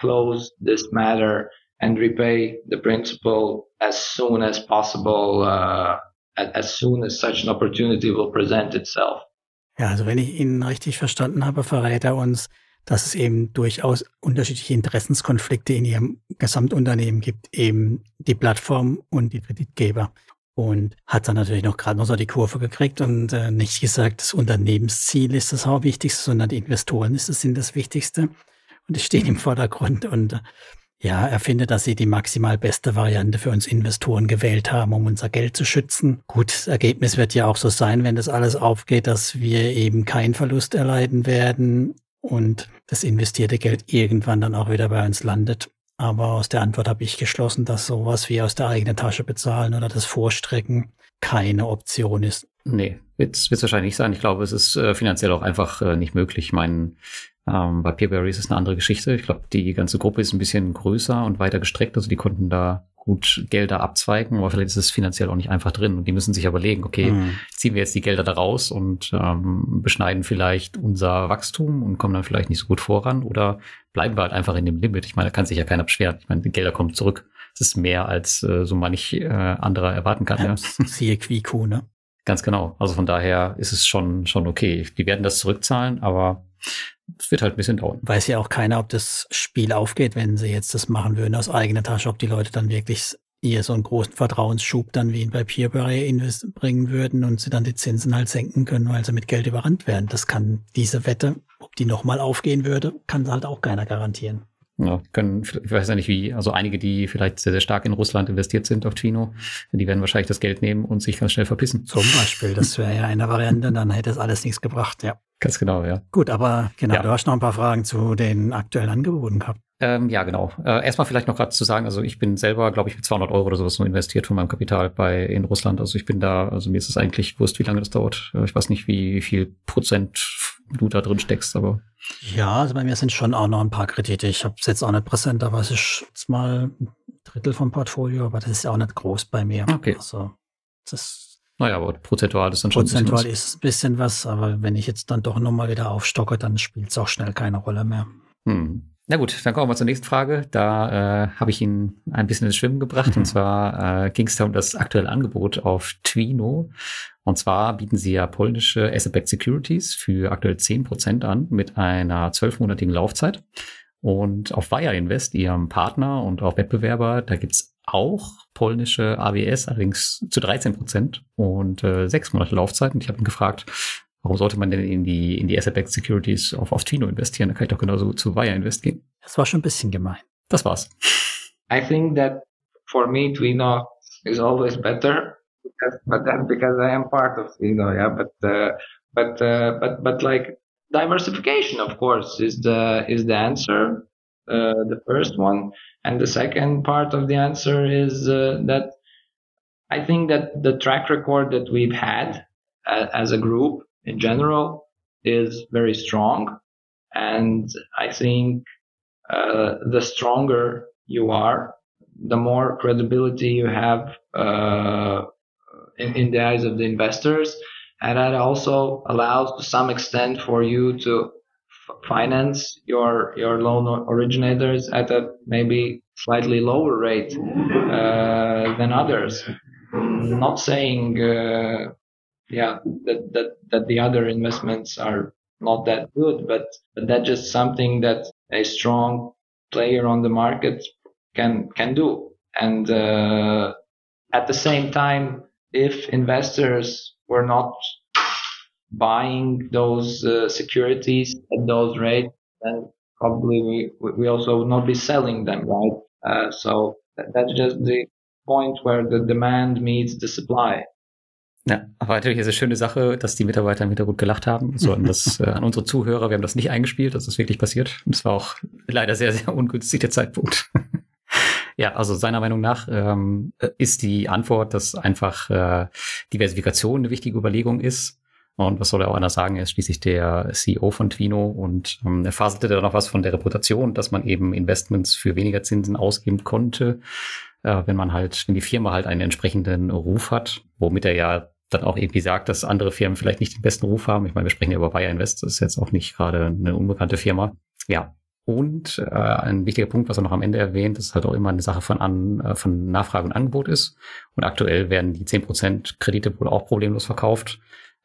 close this matter and repay the principal as soon as possible, uh, as soon as such an opportunity will present itself. Ja, also wenn ich ihn richtig verstanden habe, verrät er uns, dass es eben durchaus unterschiedliche Interessenskonflikte in ihrem Gesamtunternehmen gibt, eben die Plattform und die Kreditgeber. Und hat dann natürlich noch gerade noch so die Kurve gekriegt und äh, nicht gesagt, das Unternehmensziel ist das Hauptwichtigste, sondern die Investoren ist das, sind das Wichtigste. Und es steht im Vordergrund. Und äh, ja, er findet, dass sie die maximal beste Variante für uns Investoren gewählt haben, um unser Geld zu schützen. Gut, das Ergebnis wird ja auch so sein, wenn das alles aufgeht, dass wir eben keinen Verlust erleiden werden und das investierte Geld irgendwann dann auch wieder bei uns landet. Aber aus der Antwort habe ich geschlossen, dass sowas wie aus der eigenen Tasche bezahlen oder das Vorstrecken keine Option ist. Nee, wird es wahrscheinlich nicht sein. Ich glaube, es ist äh, finanziell auch einfach äh, nicht möglich. Ich meine, ähm, bei Peerberry ist es eine andere Geschichte. Ich glaube, die ganze Gruppe ist ein bisschen größer und weiter gestreckt. Also die konnten da gut Gelder abzweigen, aber vielleicht ist es finanziell auch nicht einfach drin. Und die müssen sich überlegen, okay, mhm. ziehen wir jetzt die Gelder da raus und ähm, beschneiden vielleicht unser Wachstum und kommen dann vielleicht nicht so gut voran oder bleiben wir halt einfach in dem Limit. Ich meine, da kann sich ja keiner beschweren. Ich meine, die Gelder kommen zurück. Das ist mehr, als äh, so manch äh, anderer erwarten kann. Ja. Siehe Quico, ne? Ganz genau. Also von daher ist es schon, schon okay. Die werden das zurückzahlen, aber es wird halt ein bisschen dauern. Weiß ja auch keiner, ob das Spiel aufgeht, wenn sie jetzt das machen würden aus eigener Tasche, ob die Leute dann wirklich ihr so einen großen Vertrauensschub dann wie bei Peerberry bringen würden und sie dann die Zinsen halt senken können, weil sie mit Geld überrannt werden. Das kann diese Wette, ob die nochmal aufgehen würde, kann halt auch keiner garantieren. Ja, können, ich weiß ja nicht wie, also einige, die vielleicht sehr, sehr stark in Russland investiert sind auf Chino, die werden wahrscheinlich das Geld nehmen und sich ganz schnell verpissen. Zum Beispiel, das wäre ja eine Variante, dann hätte es alles nichts gebracht, ja. Ganz genau, ja. Gut, aber genau, ja. du hast noch ein paar Fragen zu den aktuellen Angeboten gehabt. Ähm, ja, genau. Äh, erstmal vielleicht noch gerade zu sagen, also ich bin selber, glaube ich, mit 200 Euro oder sowas nur investiert von meinem Kapital bei in Russland. Also ich bin da, also mir ist es eigentlich wurscht, wie lange das dauert. Äh, ich weiß nicht, wie viel Prozent du da drin steckst, aber. Ja, also bei mir sind schon auch noch ein paar Kredite. Ich habe es jetzt auch nicht präsent, aber es ist jetzt mal Drittel vom Portfolio, aber das ist auch nicht groß bei mir. Okay. Also das naja, aber prozentual ist dann schon prozentual ein ist ein bisschen was, aber wenn ich jetzt dann doch nochmal wieder aufstocke, dann spielt es auch schnell keine Rolle mehr. Hm. Na gut, dann kommen wir zur nächsten Frage. Da äh, habe ich ihn ein bisschen ins Schwimmen gebracht. Mhm. Und zwar äh, ging es da um das aktuelle Angebot auf Twino. Und zwar bieten sie ja polnische Asset-Backed Securities für aktuell 10% an mit einer zwölfmonatigen Laufzeit. Und auf Wire Invest, ihrem Partner und auch Wettbewerber, da gibt's auch polnische AWS, allerdings zu 13 Prozent und äh, sechs Monate Laufzeit. Und ich habe ihn gefragt, warum sollte man denn in die, in die Asset-Backed Securities auf, auf Twino investieren? Da kann ich doch genauso zu Wire Invest gehen. Das war schon ein bisschen gemein. Das war's. I think that for me, Twino is always better. Because, but that's because I am part of Twino, yeah. But, uh, but, uh, but, but like, diversification, of course, is the is the answer. Uh, the first one, and the second part of the answer is uh, that I think that the track record that we've had uh, as a group in general is very strong, and I think uh, the stronger you are, the more credibility you have uh, in, in the eyes of the investors and that also allows to some extent for you to f- finance your your loan originators at a maybe slightly lower rate uh, than others. Not saying, uh, yeah, that, that that the other investments are not that good, but, but that's just something that a strong player on the market can can do. And uh, at the same time, if investors we're not buying those uh, securities at those rates, then probably we, we also would not be selling them, right? Uh, so that, that's just the point where the demand meets the supply. Ja, aber natürlich ist es eine schöne Sache, dass die Mitarbeiter im Hintergrund gelacht haben. So an, das, äh, an unsere Zuhörer, wir haben das nicht eingespielt, das ist wirklich passiert. Und es war auch leider sehr, sehr ungünstig der Zeitpunkt. Ja, also seiner Meinung nach ähm, ist die Antwort, dass einfach äh, Diversifikation eine wichtige Überlegung ist. Und was soll er auch anders sagen? Er ist schließlich der CEO von Twino und ähm, er faselte da noch was von der Reputation, dass man eben Investments für weniger Zinsen ausgeben konnte, äh, wenn man halt, wenn die Firma halt einen entsprechenden Ruf hat, womit er ja dann auch irgendwie sagt, dass andere Firmen vielleicht nicht den besten Ruf haben. Ich meine, wir sprechen ja über Wire Invest, das ist jetzt auch nicht gerade eine unbekannte Firma. Ja, und äh, ein wichtiger Punkt, was er noch am Ende erwähnt, ist halt auch immer eine Sache von, An äh, von Nachfrage und Angebot ist. Und aktuell werden die 10% Kredite wohl auch problemlos verkauft.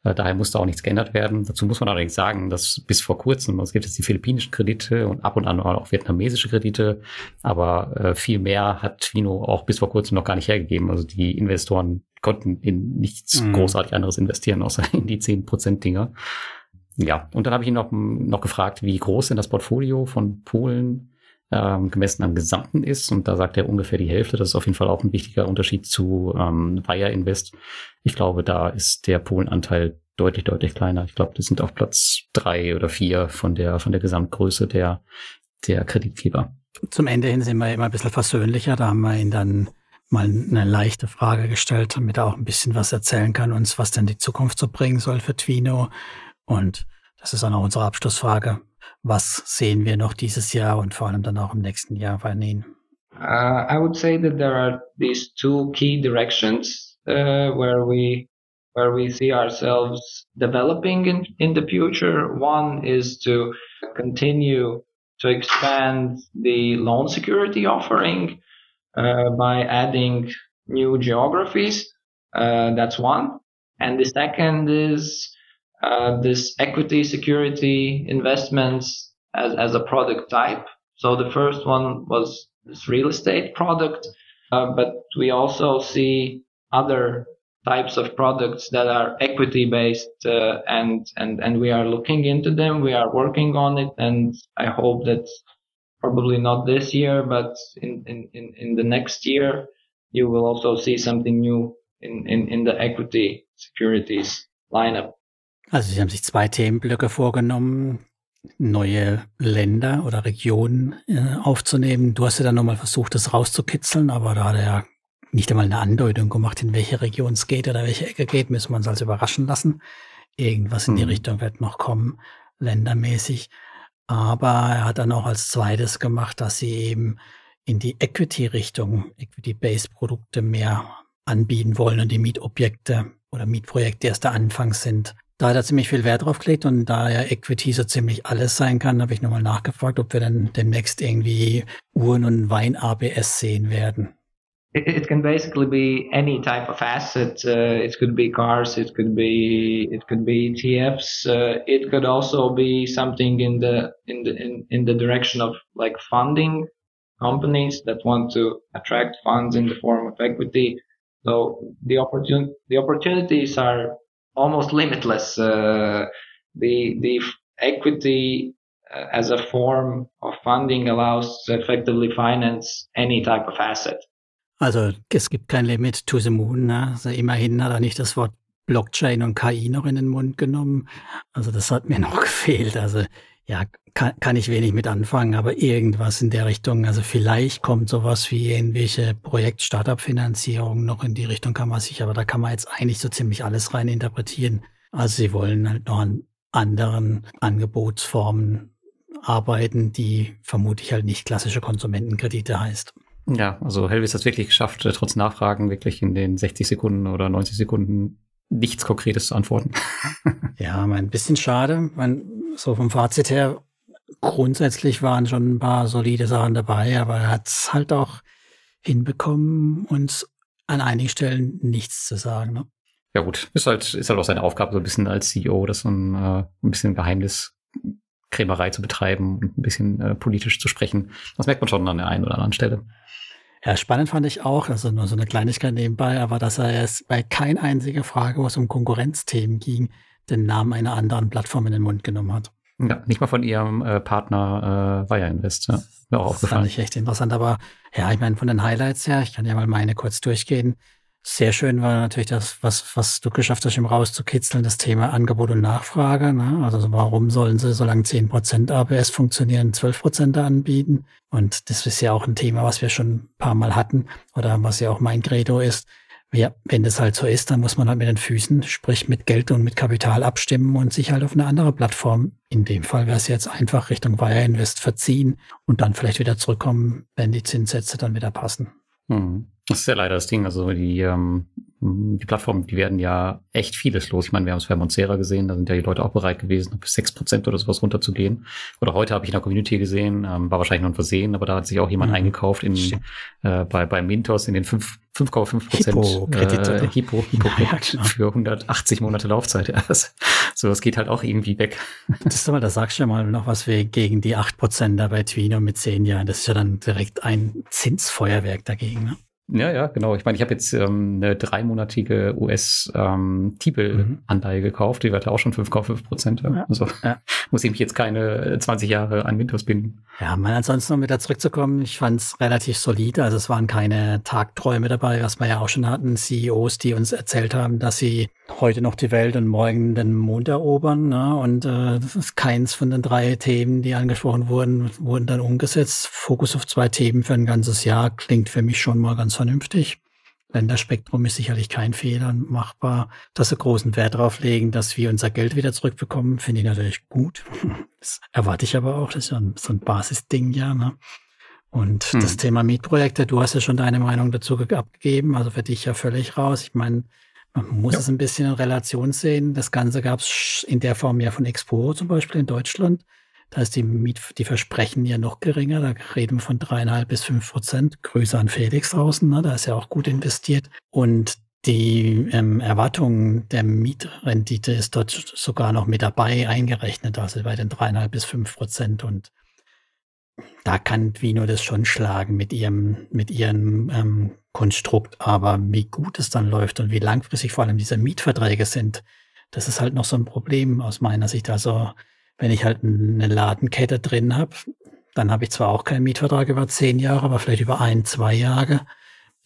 Äh, daher muss da auch nichts geändert werden. Dazu muss man allerdings sagen, dass bis vor kurzem, es gibt jetzt die philippinischen Kredite und ab und an auch vietnamesische Kredite, aber äh, viel mehr hat Twino auch bis vor kurzem noch gar nicht hergegeben. Also die Investoren konnten in nichts mhm. großartig anderes investieren, außer in die 10% Dinger. Ja, und dann habe ich ihn noch, noch gefragt, wie groß denn das Portfolio von Polen ähm, gemessen am Gesamten ist. Und da sagt er ungefähr die Hälfte. Das ist auf jeden Fall auch ein wichtiger Unterschied zu ähm, Wire Invest. Ich glaube, da ist der Polenanteil deutlich, deutlich kleiner. Ich glaube, die sind auf Platz drei oder vier von der, von der Gesamtgröße der, der Kreditgeber. Zum Ende hin sind wir immer ein bisschen versöhnlicher. Da haben wir ihn dann mal eine leichte Frage gestellt, damit er auch ein bisschen was erzählen kann, uns was denn die Zukunft so bringen soll für Twino Und das ist dann auch unsere Abschlussfrage. Was sehen wir noch dieses Jahr und vor allem dann auch im nächsten Jahr bei Ihnen? Uh, I would say that there are these two key directions uh, where we where we see ourselves developing in, in the future. One is to continue to expand the loan security offering uh, by adding new geographies. Uh, that's one. And the second is uh, this equity security investments as, as a product type. So the first one was this real estate product, uh, but we also see other types of products that are equity based uh, and and and we are looking into them we are working on it and i hope that probably not this year but in in in, the next year you will also see something new in in, in the equity securities lineup Also Sie haben sich zwei Themenblöcke vorgenommen, neue Länder oder Regionen äh, aufzunehmen. Du hast ja dann nochmal versucht, das rauszukitzeln, aber da hat er ja nicht einmal eine Andeutung gemacht, in welche Region es geht oder welche Ecke geht, müssen wir uns also überraschen lassen. Irgendwas in die mhm. Richtung wird noch kommen, ländermäßig. Aber er hat dann auch als zweites gemacht, dass sie eben in die Equity-Richtung, Equity-Based-Produkte mehr anbieten wollen und die Mietobjekte oder Mietprojekte erst der Anfang sind. Da hat er ziemlich viel Wert drauf gelegt und da ja Equity so ziemlich alles sein kann, habe ich nochmal nachgefragt, ob wir dann demnächst irgendwie Uhren- und Wein-ABS sehen werden. It, it, can basically be any type of asset. Uh, it could be cars. It could be it could be ETFs. Uh, it could also be something in the in the in, in the direction of like funding companies that want to attract funds in the form of equity. So the opportun the opportunities are almost limitless. Uh, the the equity uh, as a form of funding allows to effectively finance any type of asset. Also es gibt kein Limit to the moon. Ne? Also immerhin hat er nicht das Wort Blockchain und KI noch in den Mund genommen. Also das hat mir noch gefehlt. Also ja, kann, kann ich wenig mit anfangen, aber irgendwas in der Richtung. Also vielleicht kommt sowas wie irgendwelche Projekt-Startup-Finanzierung noch in die Richtung, kann man sich, aber da kann man jetzt eigentlich so ziemlich alles rein interpretieren. Also sie wollen halt noch an anderen Angebotsformen arbeiten, die vermutlich halt nicht klassische Konsumentenkredite heißt. Ja, also Helvis hat es wirklich geschafft, äh, trotz Nachfragen wirklich in den 60 Sekunden oder 90 Sekunden nichts Konkretes zu antworten. ja, ein bisschen schade. Man, so vom Fazit her, grundsätzlich waren schon ein paar solide Sachen dabei, aber er hat es halt auch hinbekommen, uns an einigen Stellen nichts zu sagen. Ne? Ja gut, ist halt, ist halt auch seine Aufgabe so ein bisschen als CEO, das so ein, äh, ein bisschen Geheimniskrämerei zu betreiben und ein bisschen äh, politisch zu sprechen. Das merkt man schon an der einen oder anderen Stelle. Ja, spannend fand ich auch, also nur so eine Kleinigkeit nebenbei, aber dass er erst bei kein einziger Frage, wo es um Konkurrenzthemen ging, den Namen einer anderen Plattform in den Mund genommen hat. Ja, nicht mal von ihrem äh, Partner äh, Wire Invest. Ja. Mir auch das aufgefallen. fand ich echt interessant, aber ja, ich meine, von den Highlights her, ich kann ja mal meine kurz durchgehen. Sehr schön war natürlich das, was, was du geschafft hast, im rauszukitzeln, das Thema Angebot und Nachfrage. Ne? Also warum sollen sie, solange 10% ABS funktionieren, 12% anbieten? Und das ist ja auch ein Thema, was wir schon ein paar Mal hatten oder was ja auch mein Credo ist. Ja, wenn das halt so ist, dann muss man halt mit den Füßen, sprich mit Geld und mit Kapital abstimmen und sich halt auf eine andere Plattform, in dem Fall wäre es jetzt einfach Richtung Wire Invest verziehen und dann vielleicht wieder zurückkommen, wenn die Zinssätze dann wieder passen. Hm. Das ist ja leider das Ding. Also die, ähm, die Plattformen, die werden ja echt vieles los. Ich meine, wir haben es bei Monstera gesehen, da sind ja die Leute auch bereit gewesen, bis sechs Prozent oder sowas runterzugehen. Oder heute habe ich in der Community gesehen, ähm, war wahrscheinlich nur ein Versehen, aber da hat sich auch jemand mhm. eingekauft in, äh, bei, bei Mintos in den 5,5 Prozent äh, Hippo, Hippo ja, ja, für 180 Monate Laufzeit. Ja, das, so, das geht halt auch irgendwie weg. Das ist aber, da sagst du ja mal noch was wir gegen die 8 Prozent da bei Twino mit zehn Jahren. Das ist ja dann direkt ein Zinsfeuerwerk dagegen. Ne? Ja, ja, genau. Ich meine, ich habe jetzt ähm, eine dreimonatige US-T-Bill-Anleihe ähm, gekauft. Die wird auch schon 5,5 Prozent. Ja. Also ja. muss ich mich jetzt keine 20 Jahre an Windows binden. Ja, mal ansonsten, um wieder zurückzukommen, ich fand es relativ solide. Also es waren keine Tagträume dabei, was wir ja auch schon hatten. CEOs, die uns erzählt haben, dass sie heute noch die Welt und morgen den Mond erobern. Ne? Und äh, keins von den drei Themen, die angesprochen wurden, wurden dann umgesetzt. Fokus auf zwei Themen für ein ganzes Jahr klingt für mich schon mal ganz vernünftig. Länderspektrum ist sicherlich kein Fehler machbar. Dass sie großen Wert darauf legen, dass wir unser Geld wieder zurückbekommen, finde ich natürlich gut. Das erwarte ich aber auch. Das ist ja so ein Basisding, ja. Ne? Und hm. das Thema Mietprojekte, du hast ja schon deine Meinung dazu abgegeben, also für dich ja völlig raus. Ich meine, man muss ja. es ein bisschen in Relation sehen. Das Ganze gab es in der Form ja von Expo zum Beispiel in Deutschland. Da ist die, Miet, die Versprechen ja noch geringer. Da reden wir von dreieinhalb bis fünf Prozent. Grüße an Felix draußen. Ne? Da ist ja auch gut investiert. Und die ähm, Erwartung der Mietrendite ist dort sogar noch mit dabei eingerechnet, also bei den dreieinhalb bis fünf Prozent. Und da kann Vino das schon schlagen mit ihrem, mit ihrem ähm, Konstrukt. Aber wie gut es dann läuft und wie langfristig vor allem diese Mietverträge sind, das ist halt noch so ein Problem aus meiner Sicht. Also wenn ich halt eine Ladenkette drin habe, dann habe ich zwar auch keinen Mietvertrag über zehn Jahre, aber vielleicht über ein, zwei Jahre.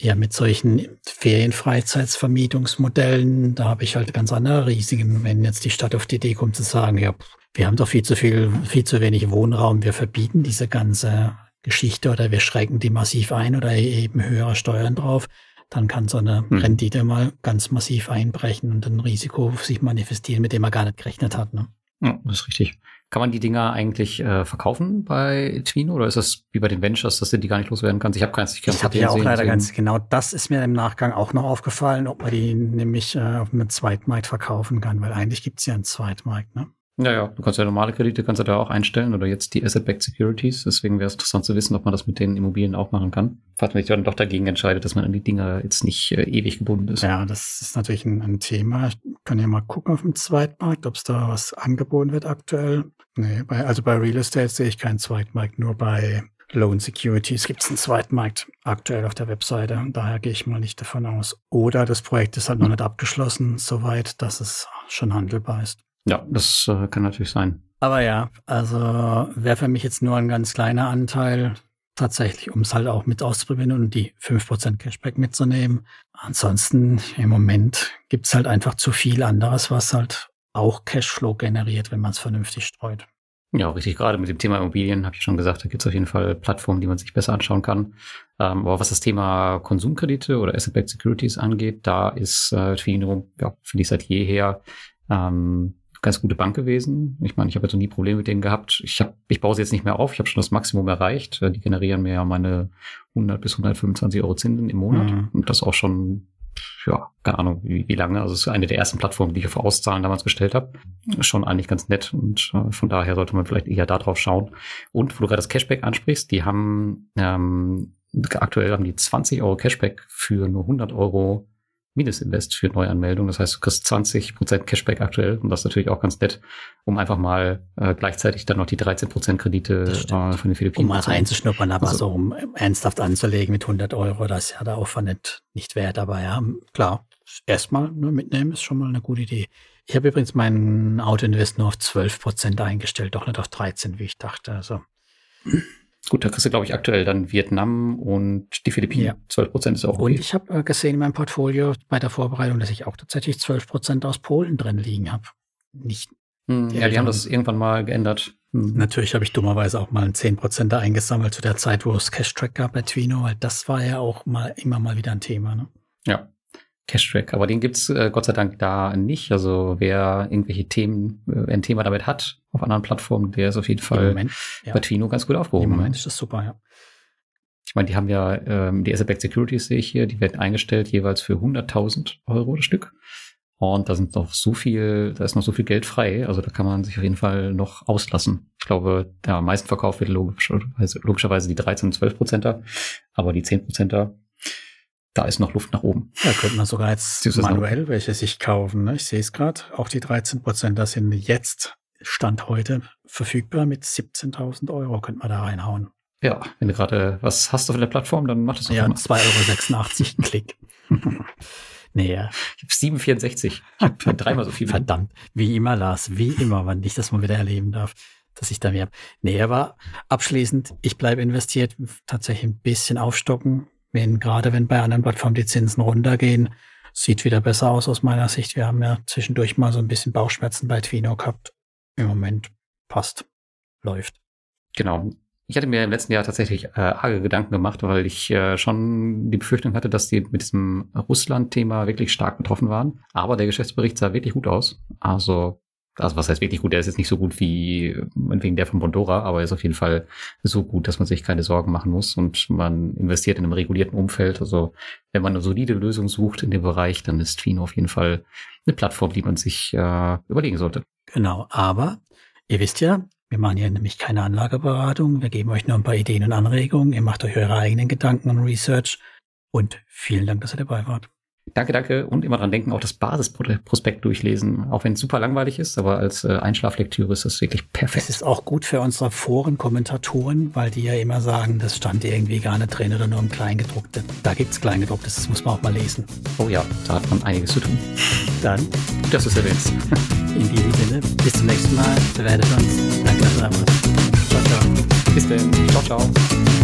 Ja, mit solchen Ferienfreizeitsvermietungsmodellen, da habe ich halt ganz andere Risiken. Wenn jetzt die Stadt auf die Idee kommt zu sagen, ja, wir haben doch viel zu viel, viel zu wenig Wohnraum, wir verbieten diese ganze Geschichte oder wir schrecken die massiv ein oder eben höhere Steuern drauf, dann kann so eine hm. Rendite mal ganz massiv einbrechen und ein Risiko sich manifestieren, mit dem man gar nicht gerechnet hat. Ne? Ja, das ist richtig. Kann man die Dinger eigentlich äh, verkaufen bei Twino oder ist das wie bei den Ventures, dass du die gar nicht loswerden kannst? Ich habe keins. Ich, ich habe ja auch leider sehen. ganz genau. Das ist mir im Nachgang auch noch aufgefallen, ob man die nämlich äh, auf einem Zweitmarkt verkaufen kann, weil eigentlich gibt's ja einen Zweitmarkt, ne? Ja, ja, du kannst ja normale Kredite kannst du da auch einstellen oder jetzt die Asset-Backed Securities. Deswegen wäre es interessant zu wissen, ob man das mit den Immobilien auch machen kann. Falls man sich dann doch dagegen entscheidet, dass man an die Dinger jetzt nicht äh, ewig gebunden ist. Ja, das ist natürlich ein, ein Thema. Ich kann ja mal gucken auf dem Zweitmarkt, ob es da was angeboten wird aktuell. Nee, bei, also bei Real Estate sehe ich keinen Zweitmarkt, nur bei Loan Securities gibt es einen Zweitmarkt aktuell auf der Webseite. Daher gehe ich mal nicht davon aus. Oder das Projekt ist halt noch nicht abgeschlossen, soweit, dass es schon handelbar ist. Ja, das äh, kann natürlich sein. Aber ja, also wäre für mich jetzt nur ein ganz kleiner Anteil tatsächlich, um es halt auch mit auszuprobieren und die 5% Cashback mitzunehmen. Ansonsten im Moment gibt's halt einfach zu viel anderes, was halt auch Cashflow generiert, wenn man es vernünftig streut. Ja, richtig. Gerade mit dem Thema Immobilien habe ich schon gesagt, da gibt es auf jeden Fall Plattformen, die man sich besser anschauen kann. Ähm, aber was das Thema Konsumkredite oder Asset-Backed Securities angeht, da ist äh, Twino, ja, finde ich seit jeher ähm, ganz gute Bank gewesen. Ich meine, ich habe jetzt noch nie Probleme mit denen gehabt. Ich, hab, ich baue sie jetzt nicht mehr auf. Ich habe schon das Maximum erreicht. Die generieren mir ja meine 100 bis 125 Euro Zinsen im Monat. Mhm. Und das auch schon, ja, keine Ahnung, wie, wie lange. Also es ist eine der ersten Plattformen, die ich auf Auszahlen damals bestellt habe. Schon eigentlich ganz nett. Und äh, von daher sollte man vielleicht eher da drauf schauen. Und wo du gerade das Cashback ansprichst, die haben ähm, aktuell haben die 20 Euro Cashback für nur 100 Euro Mindestinvest für Neuanmeldungen. Das heißt, du kriegst 20% Cashback aktuell und das ist natürlich auch ganz nett, um einfach mal äh, gleichzeitig dann noch die 13% Kredite äh, von den Philippinen Um mal reinzuschnuppern, aber also, so um ernsthaft anzulegen mit 100 Euro, das ist ja der Aufwand nicht, nicht wert. Aber ja, klar, erstmal nur mitnehmen ist schon mal eine gute Idee. Ich habe übrigens meinen Autoinvest nur auf 12% eingestellt, doch nicht auf 13, wie ich dachte. Also Gut, da kriegst du, glaube ich, aktuell dann Vietnam und die Philippinen. Ja. 12 Prozent ist auch okay. Und ich habe äh, gesehen in meinem Portfolio bei der Vorbereitung, dass ich auch tatsächlich 12 Prozent aus Polen drin liegen habe. Nicht. Hm, ja, die haben das irgendwann mal geändert. Hm. Natürlich habe ich dummerweise auch mal einen 10 Prozent eingesammelt zu der Zeit, wo es Cash-Track gab bei Twino, weil das war ja auch mal immer mal wieder ein Thema. Ne? Ja. Cash-Track, aber den gibt's äh, Gott sei Dank da nicht. Also wer irgendwelche Themen, äh, ein Thema damit hat auf anderen Plattformen, der ist auf jeden Fall Moment, ja. bei Twino ganz gut aufgehoben. Im Moment ist das super, ja. Ich meine, die haben ja ähm, die Asset-Backed Securities, sehe ich hier, die werden eingestellt jeweils für 100.000 Euro das Stück. Und da sind noch so viel, da ist noch so viel Geld frei. Also da kann man sich auf jeden Fall noch auslassen. Ich glaube, der am meisten verkauft wird logischerweise, logischerweise die 13 und 12 Prozenter. Aber die 10 Prozenter, da ist noch Luft nach oben. Da könnte man sogar jetzt manuell welche sich kaufen. Ne? Ich sehe es gerade. Auch die 13 Prozent, das sind jetzt Stand heute verfügbar mit 17.000 Euro. Könnte man da reinhauen. Ja, wenn du gerade was hast auf der Plattform, dann mach das doch Ja, 2,86 Euro Klick. nee, ja. Ich habe 7,64. Ich habe dreimal so viel. Verdammt. Wie immer, Lars. Wie immer, wann ich das mal wieder erleben darf, dass ich da mehr habe. Nee, aber abschließend, ich bleibe investiert. Tatsächlich ein bisschen aufstocken wenn, gerade wenn bei anderen Plattformen die Zinsen runtergehen, sieht wieder besser aus aus meiner Sicht. Wir haben ja zwischendurch mal so ein bisschen Bauchschmerzen bei Twino gehabt. Im Moment passt, läuft. Genau. Ich hatte mir im letzten Jahr tatsächlich äh, arge Gedanken gemacht, weil ich äh, schon die Befürchtung hatte, dass die mit diesem Russland-Thema wirklich stark betroffen waren. Aber der Geschäftsbericht sah wirklich gut aus. Also also was heißt wirklich gut, der ist jetzt nicht so gut wie wegen der von Bondora, aber er ist auf jeden Fall so gut, dass man sich keine Sorgen machen muss und man investiert in einem regulierten Umfeld. Also wenn man eine solide Lösung sucht in dem Bereich, dann ist Twino auf jeden Fall eine Plattform, die man sich äh, überlegen sollte. Genau, aber ihr wisst ja, wir machen hier nämlich keine Anlageberatung, wir geben euch nur ein paar Ideen und Anregungen, ihr macht euch eure eigenen Gedanken und Research und vielen Dank, dass ihr dabei wart. Danke, danke. Und immer dran denken, auch das Basisprospekt durchlesen. Auch wenn es super langweilig ist, aber als äh, Einschlaflektüre ist das wirklich perfekt. Es ist auch gut für unsere Foren-Kommentatoren, weil die ja immer sagen, das stand irgendwie gar nicht drin oder nur im Kleingedruckten. Da gibt's Kleingedrucktes, das muss man auch mal lesen. Oh ja, da hat man einiges zu tun. Dann, das ist erwähnt. In diesem Sinne, bis zum nächsten Mal. Bewertet uns. Danke, dass ihr da wart. Ciao, ciao. Bis dann. Ciao, ciao.